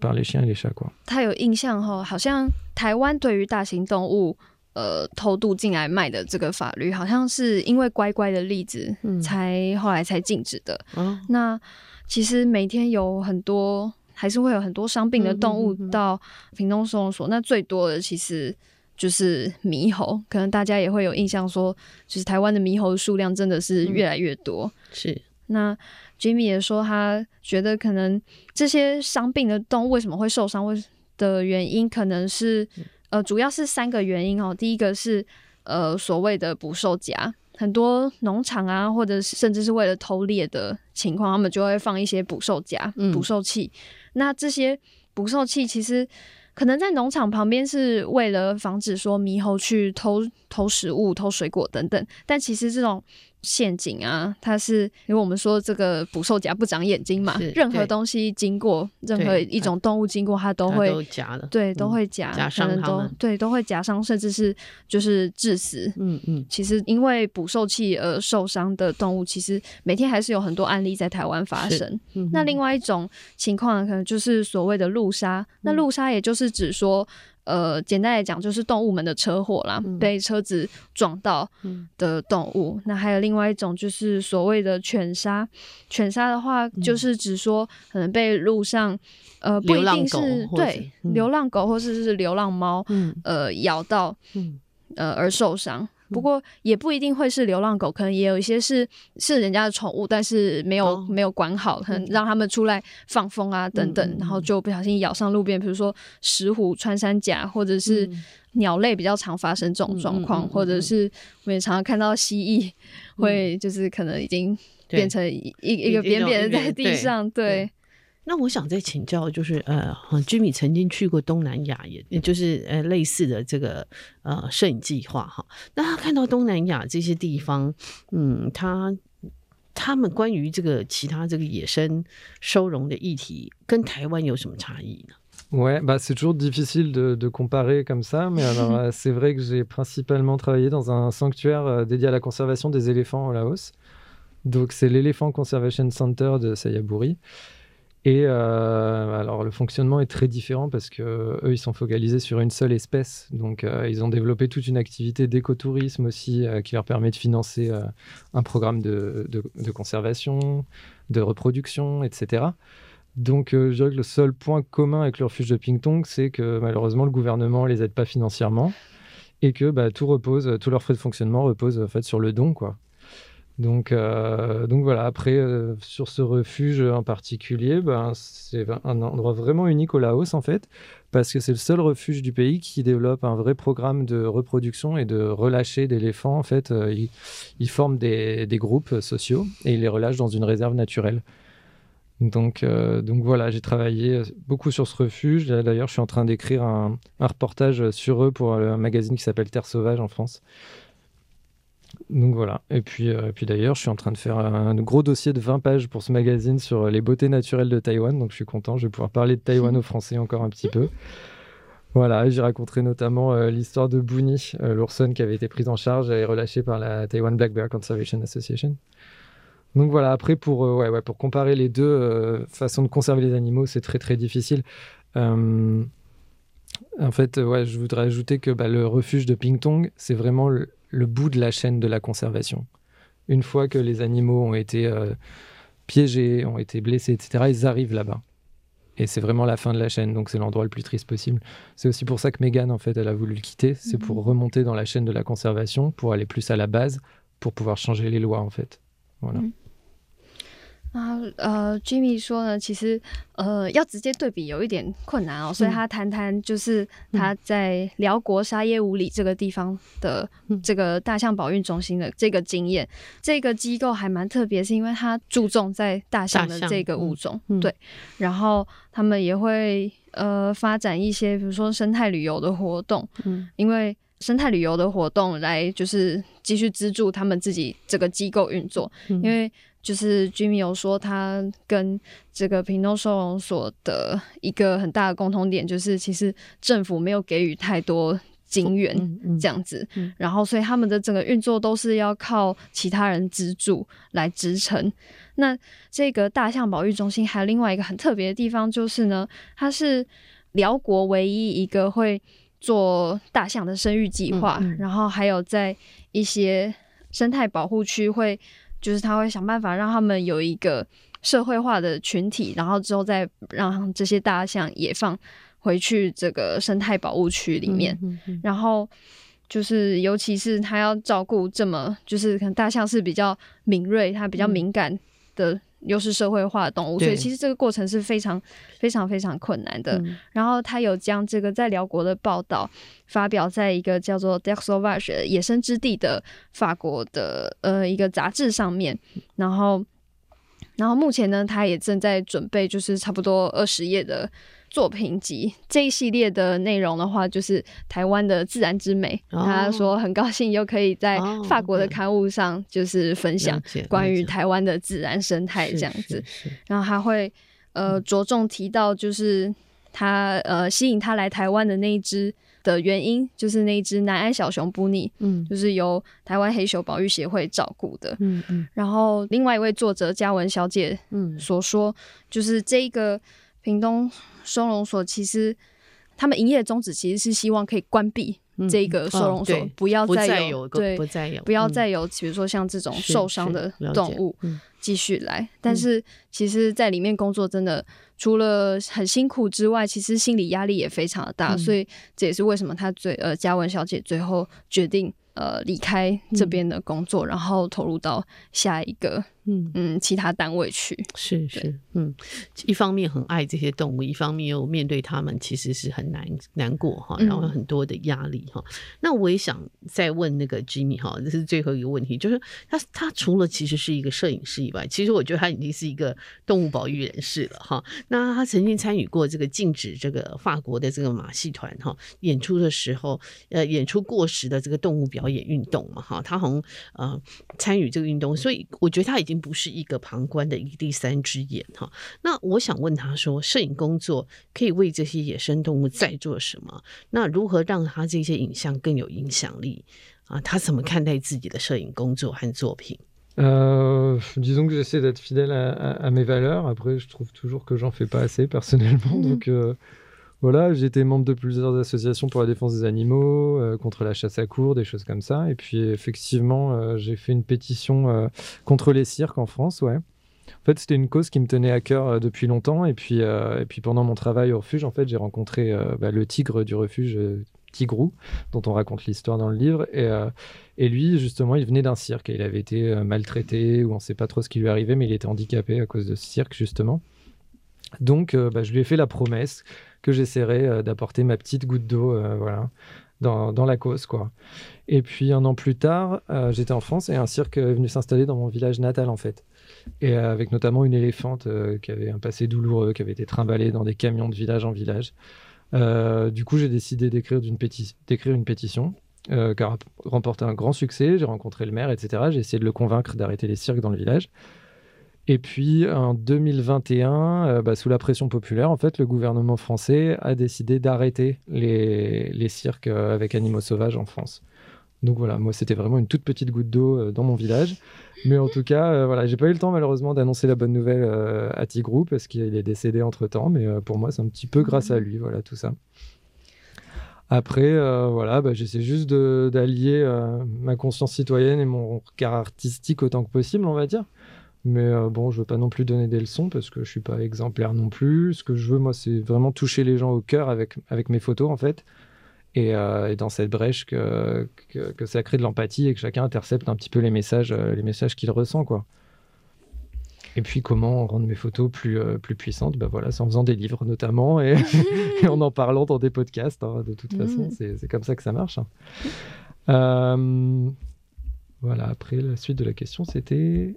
par les chiens et les chats quoi。他有印象哈，好像台湾对于大型动物呃偷渡进来卖的这个法律，好像是因为乖乖的例子才、嗯、后来才禁止的。嗯、那其实每天有很多，还是会有很多伤病的动物到屏东收容所。那最多的其实。就是猕猴，可能大家也会有印象，说，就是台湾的猕猴数量真的是越来越多。嗯、是，那 Jimmy 也说，他觉得可能这些伤病的动物为什么会受伤，为的原因可能是，呃，主要是三个原因哦。第一个是，呃，所谓的捕兽夹，很多农场啊，或者甚至是为了偷猎的情况，他们就会放一些捕兽夹、捕兽器。嗯、那这些捕兽器其实。可能在农场旁边是为了防止说猕猴去偷偷食物、偷水果等等，但其实这种。陷阱啊，它是因为我们说这个捕兽夹不长眼睛嘛，任何东西经过任何一种动物经过，它都会夹的，对，都会夹，夹伤它们，对，都会夹伤，甚至是就是致死。嗯嗯，其实因为捕兽器而受伤的动物，其实每天还是有很多案例在台湾发生。嗯、那另外一种情况，可能就是所谓的路杀。那路杀也就是指说。呃，简单来讲就是动物们的车祸啦，嗯、被车子撞到的动物。嗯、那还有另外一种就是所谓的犬杀，犬杀的话就是指说可能被路上、嗯、呃不一定是对、嗯、流浪狗或者是流浪猫、嗯、呃咬到、嗯、呃而受伤。不过也不一定会是流浪狗，可能也有一些是是人家的宠物，但是没有、哦、没有管好，可能让他们出来放风啊等等，嗯、然后就不小心咬上路边，比如说石虎、穿山甲，或者是鸟类比较常发生这种状况，嗯、或者是我们也常常看到蜥蜴会就是可能已经变成一一一个扁扁的在地上，对。对那我想再请教，就是呃，Jimmy 曾经去过东南亚，也就是呃类似的这个呃摄影计划哈。那他看到东南亚这些地方，嗯，他他们关于这个其他这个野生收容的议题，跟台湾有什么差异呢？Ouais, bah c'est toujours difficile de de comparer comme ça, mais alors c'est vrai que j'ai principalement travaillé dans un sanctuaire dédié à la conservation des éléphants au Laos. Donc c'est l'Elephant Conservation Center de Sayaburi. Et euh, alors le fonctionnement est très différent parce que eux ils sont focalisés sur une seule espèce, donc euh, ils ont développé toute une activité d'écotourisme aussi euh, qui leur permet de financer un programme de, conservation, de reproduction, etc. Donc je dirais que le seul point commun avec le refuge de Pingtong, c'est que malheureusement le gouvernement les aide pas financièrement et que bah, tout repose, tous leurs frais de fonctionnement reposent en fait sur le don quoi. Donc, euh, donc voilà, après, euh, sur ce refuge en particulier, ben, c'est un endroit vraiment unique au Laos en fait, parce que c'est le seul refuge du pays qui développe un vrai programme de reproduction et de relâcher d'éléphants. En fait, euh, ils, forment des, groupes sociaux et ils les relâchent dans une réserve naturelle. Donc, donc voilà, j'ai travaillé beaucoup sur ce refuge. D'ailleurs, je suis en train d'écrire un, reportage sur eux pour un magazine qui s'appelle Terre Sauvage en France. Donc voilà. Et puis, euh, puis d'ailleurs, je suis en train de faire un gros dossier de 20 pages pour ce magazine sur les beautés naturelles de Taïwan. Donc je suis content, je vais pouvoir parler de Taïwan aux Français encore un petit peu. Voilà, j'ai raconté notamment euh, l'histoire de Booney, euh, l'ourson qui avait été prise en charge et relâchée par la Taiwan Black Bear Conservation Association. Donc voilà, après, pour, ouais, ouais, pour comparer les deux façons de conserver les animaux, c'est très très difficile. en fait, ouais, je voudrais ajouter que bah, le refuge de Pingtong, c'est vraiment le bout de la chaîne de la conservation. Une fois que les animaux ont été euh, piégés, ont été blessés, etc., ils arrivent là-bas. Et c'est vraiment la fin de la chaîne, donc c'est l'endroit le plus triste possible. C'est aussi pour ça que Megan, en fait, elle a voulu le quitter. C'est pour mhm. remonter dans la chaîne de la conservation, pour aller plus à la base, pour pouvoir changer les lois, en fait. Voilà. 啊，呃，Jimmy 说呢，其实呃，要直接对比有一点困难哦，所以他谈谈就是他在辽国沙耶五里这个地方的这个大象保育中心的这个经验。这个机构还蛮特别，是因为他注重在大象的这个物种，对，然后他们也会呃发展一些，比如说生态旅游的活动，嗯，因为生态旅游的活动来就是继续资助他们自己这个机构运作，因为。就是 Jimmy 有说，他跟这个屏东收容所的一个很大的共同点，就是其实政府没有给予太多金援这样子，嗯嗯嗯、然后所以他们的整个运作都是要靠其他人资助来支撑。那这个大象保育中心还有另外一个很特别的地方，就是呢，它是辽国唯一一个会做大象的生育计划，然后还有在一些生态保护区会。就是他会想办法让他们有一个社会化的群体，然后之后再让这些大象也放回去这个生态保护区里面。然后就是，尤其是他要照顾这么，就是可能大象是比较敏锐，它比较敏感的。嗯又是社会化的动物，所以其实这个过程是非常非常非常困难的。嗯、然后他有将这个在辽国的报道发表在一个叫做《Terre Sauvage》野生之地的法国的呃一个杂志上面。然后，然后目前呢，他也正在准备，就是差不多二十页的。作品集这一系列的内容的话，就是台湾的自然之美。Oh, 他说很高兴又可以在法国的刊物上，就是分享关于台湾的自然生态这样子。然后他会呃着重提到，就是他呃吸引他来台湾的那一只的原因，就是那一只南安小熊布尼，嗯，就是由台湾黑熊保育协会照顾的。嗯嗯。然后另外一位作者嘉文小姐，嗯，所说就是这个屏东。收容所其实，他们营业的宗旨其实是希望可以关闭这个收容所，嗯哦、不要再有对，不再有，不要再有，比如说像这种受伤的动物继续来。嗯、但是，其实，在里面工作真的除了很辛苦之外，其实心理压力也非常的大。嗯、所以，这也是为什么他最呃嘉文小姐最后决定呃离开这边的工作，嗯、然后投入到下一个。嗯嗯，其他单位去是是，嗯，一方面很爱这些动物，一方面又面对他们，其实是很难难过哈，然后很多的压力哈。嗯、那我也想再问那个 Jimmy 哈，这是最后一个问题，就是他他除了其实是一个摄影师以外，其实我觉得他已经是一个动物保育人士了哈。那他曾经参与过这个禁止这个法国的这个马戏团哈演出的时候，呃，演出过时的这个动物表演运动嘛哈，他好像呃参与这个运动，所以我觉得他已经。不是一个旁观的一个第三只眼哈。那我想问他说，摄影工作可以为这些野生动物在做什么？那如何让他这些影像更有影响力啊？他怎么看待自己的摄影工作和作品？呃，disons que j'essaie d'être fidèle à mes valeurs. Après, je trouve toujours que j'en fais pas assez personnellement. Donc, Voilà, été membre de plusieurs associations pour la défense des animaux, euh, contre la chasse à courre, des choses comme ça. Et puis effectivement, euh, j'ai fait une pétition euh, contre les cirques en France, ouais. En fait, c'était une cause qui me tenait à cœur depuis longtemps. Et puis, et puis pendant mon travail au refuge, en fait, j'ai rencontré bah, le tigre du refuge, Tigrou, dont on raconte l'histoire dans le livre. Et, et lui, justement, il venait d'un cirque il avait été maltraité ou on ne sait pas trop ce qui lui arrivait, mais il était handicapé à cause de ce cirque, justement. Donc, bah, je lui ai fait la promesse que j'essaierai euh, d'apporter ma petite goutte d'eau euh, voilà, dans, la cause. Quoi. Et puis un an plus tard, euh, j'étais en France et un cirque est venu s'installer dans mon village natal en fait. Et avec notamment une éléphante qui avait un passé douloureux, qui avait été trimballée dans des camions de village en village. du coup, j'ai décidé d'écrire une, une pétition qui a remporté un grand succès. J'ai rencontré le maire, etc. J'ai essayé de le convaincre d'arrêter les cirques dans le village. Et puis en 2021, euh, bah, sous la pression populaire, en fait, le gouvernement français a décidé d'arrêter les, les, cirques euh, avec animaux sauvages en France. Donc voilà, moi c'était vraiment une toute petite goutte d'eau euh, dans mon village. Mais en tout cas, euh, voilà, j'ai pas eu le temps malheureusement d'annoncer la bonne nouvelle euh, à Tigrou parce qu'il est décédé entre temps. Mais pour moi, c'est un petit peu grâce à lui, voilà, tout ça. Après, voilà, bah, j'essaie juste d'allier ma conscience citoyenne et mon regard artistique autant que possible, on va dire. Mais euh, bon, je veux pas non plus donner des leçons parce que je suis pas exemplaire non plus. Ce que je veux, moi, c'est vraiment toucher les gens au cœur avec, avec mes photos, en fait. Et, euh, et dans cette brèche, que, que, que, ça crée de l'empathie et que chacun intercepte un petit peu les messages, euh, les messages qu'il ressent, quoi. Et puis comment rendre mes photos plus, euh, plus puissantes? Bah voilà, C'est en faisant des livres notamment et, [laughs] et en en parlant dans des podcasts. Hein, de toute façon, mm. c'est comme ça que ça marche. Hein. Euh, voilà, après la suite de la question, c'était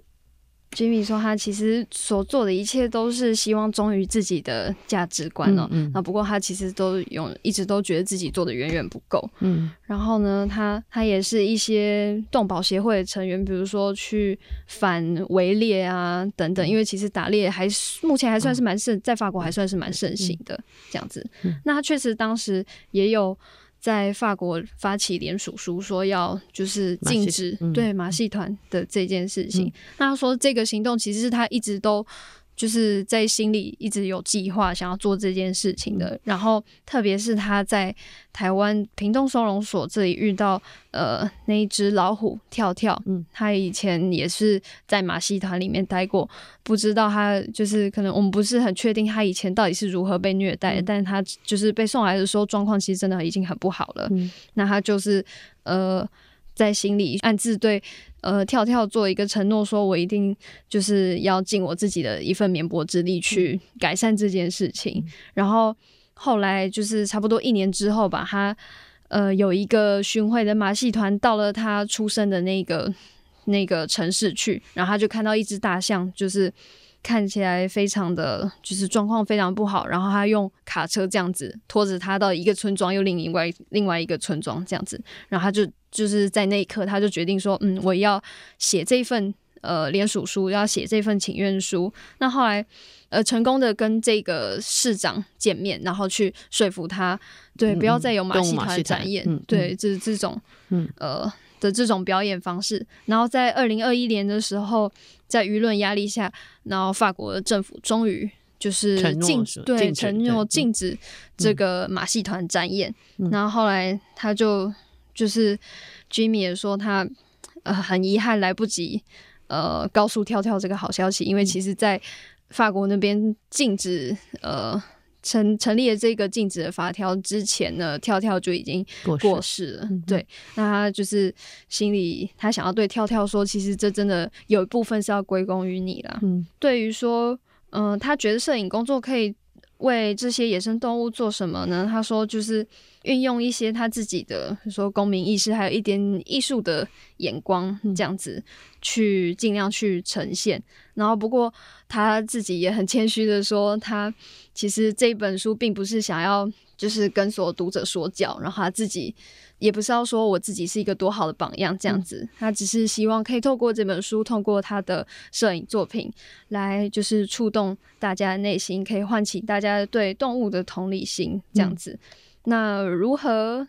吉米说，他其实所做的一切都是希望忠于自己的价值观哦。那、嗯、不过他其实都有一直都觉得自己做的远远不够。嗯，然后呢，他他也是一些动保协会的成员，比如说去反围猎啊等等。因为其实打猎还是目前还算是蛮盛，在法国还算是蛮盛行的这样子。那他确实当时也有。在法国发起联署书，说要就是禁止马对马戏团的这件事情。嗯、那他说这个行动其实是他一直都。就是在心里一直有计划想要做这件事情的，然后特别是他在台湾屏东收容所这里遇到呃那一只老虎跳跳，嗯，他以前也是在马戏团里面待过，不知道他就是可能我们不是很确定他以前到底是如何被虐待的，嗯、但是他就是被送来的时候状况其实真的已经很不好了，嗯，那他就是呃在心里暗自对。呃，跳跳做一个承诺，说我一定就是要尽我自己的一份绵薄之力去改善这件事情。嗯、然后后来就是差不多一年之后吧，他呃有一个巡回的马戏团到了他出生的那个那个城市去，然后他就看到一只大象，就是看起来非常的就是状况非常不好，然后他用卡车这样子拖着他到一个村庄，又另外另外一个村庄这样子，然后他就。就是在那一刻，他就决定说：“嗯，我要写这份呃联署书，要写这份请愿书。”那后来呃成功的跟这个市长见面，然后去说服他，对，嗯、不要再有马戏团展演，嗯、对，这、就是这种嗯呃的这种表演方式。然后在二零二一年的时候，在舆论压力下，然后法国的政府终于就是禁止对承诺禁止这个马戏团展演。嗯、然后后来他就。就是 Jimmy 也说他呃很遗憾来不及呃高速跳跳这个好消息，因为其实，在法国那边禁止呃成成立了这个禁止的法条之前呢，跳跳就已经过世了。对，那他就是心里他想要对跳跳说，其实这真的有一部分是要归功于你啦。嗯，对于说嗯、呃，他觉得摄影工作可以为这些野生动物做什么呢？他说就是。运用一些他自己的说公民意识，还有一点艺术的眼光，这样子去尽量去呈现。然后，不过他自己也很谦虚的说，他其实这本书并不是想要就是跟所有读者说教，然后他自己也不是要说我自己是一个多好的榜样这样子。他只是希望可以透过这本书，透过他的摄影作品来就是触动大家的内心，可以唤起大家对动物的同理心这样子。那如何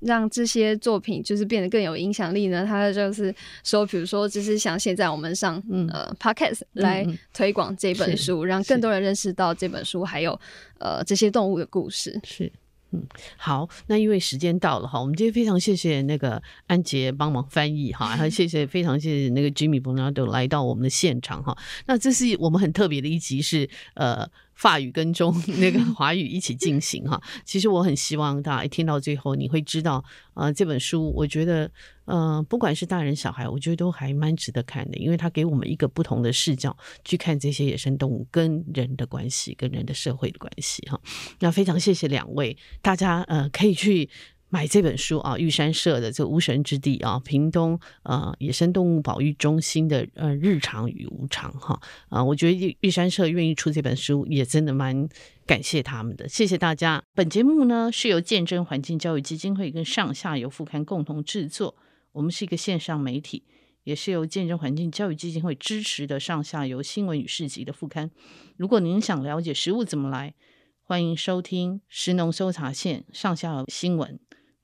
让这些作品就是变得更有影响力呢？他就是说，比如说，就是像现在我们上、嗯、呃 Podcast 来推广这本书，嗯、让更多人认识到这本书，还有呃这些动物的故事。是。嗯，好，那因为时间到了哈，我们今天非常谢谢那个安杰帮忙翻译哈，还谢谢非常谢谢那个 Jimmy Bernardo 来到我们的现场哈。那这是我们很特别的一集是，是呃。法语跟中 [laughs] 那个华语一起进行哈，其实我很希望大家一听到最后，你会知道，呃，这本书我觉得，呃，不管是大人小孩，我觉得都还蛮值得看的，因为它给我们一个不同的视角去看这些野生动物跟人的关系，跟人的社会的关系哈。那非常谢谢两位，大家呃可以去。买这本书啊，玉山社的这无神之地啊，屏东呃野生动物保育中心的呃日常与无常哈啊，我觉得玉山社愿意出这本书也真的蛮感谢他们的，谢谢大家。本节目呢是由见证环境教育基金会跟上下游副刊共同制作，我们是一个线上媒体，也是由见证环境教育基金会支持的上下游新闻与市集的副刊。如果您想了解食物怎么来，欢迎收听食农搜查线上下游新闻。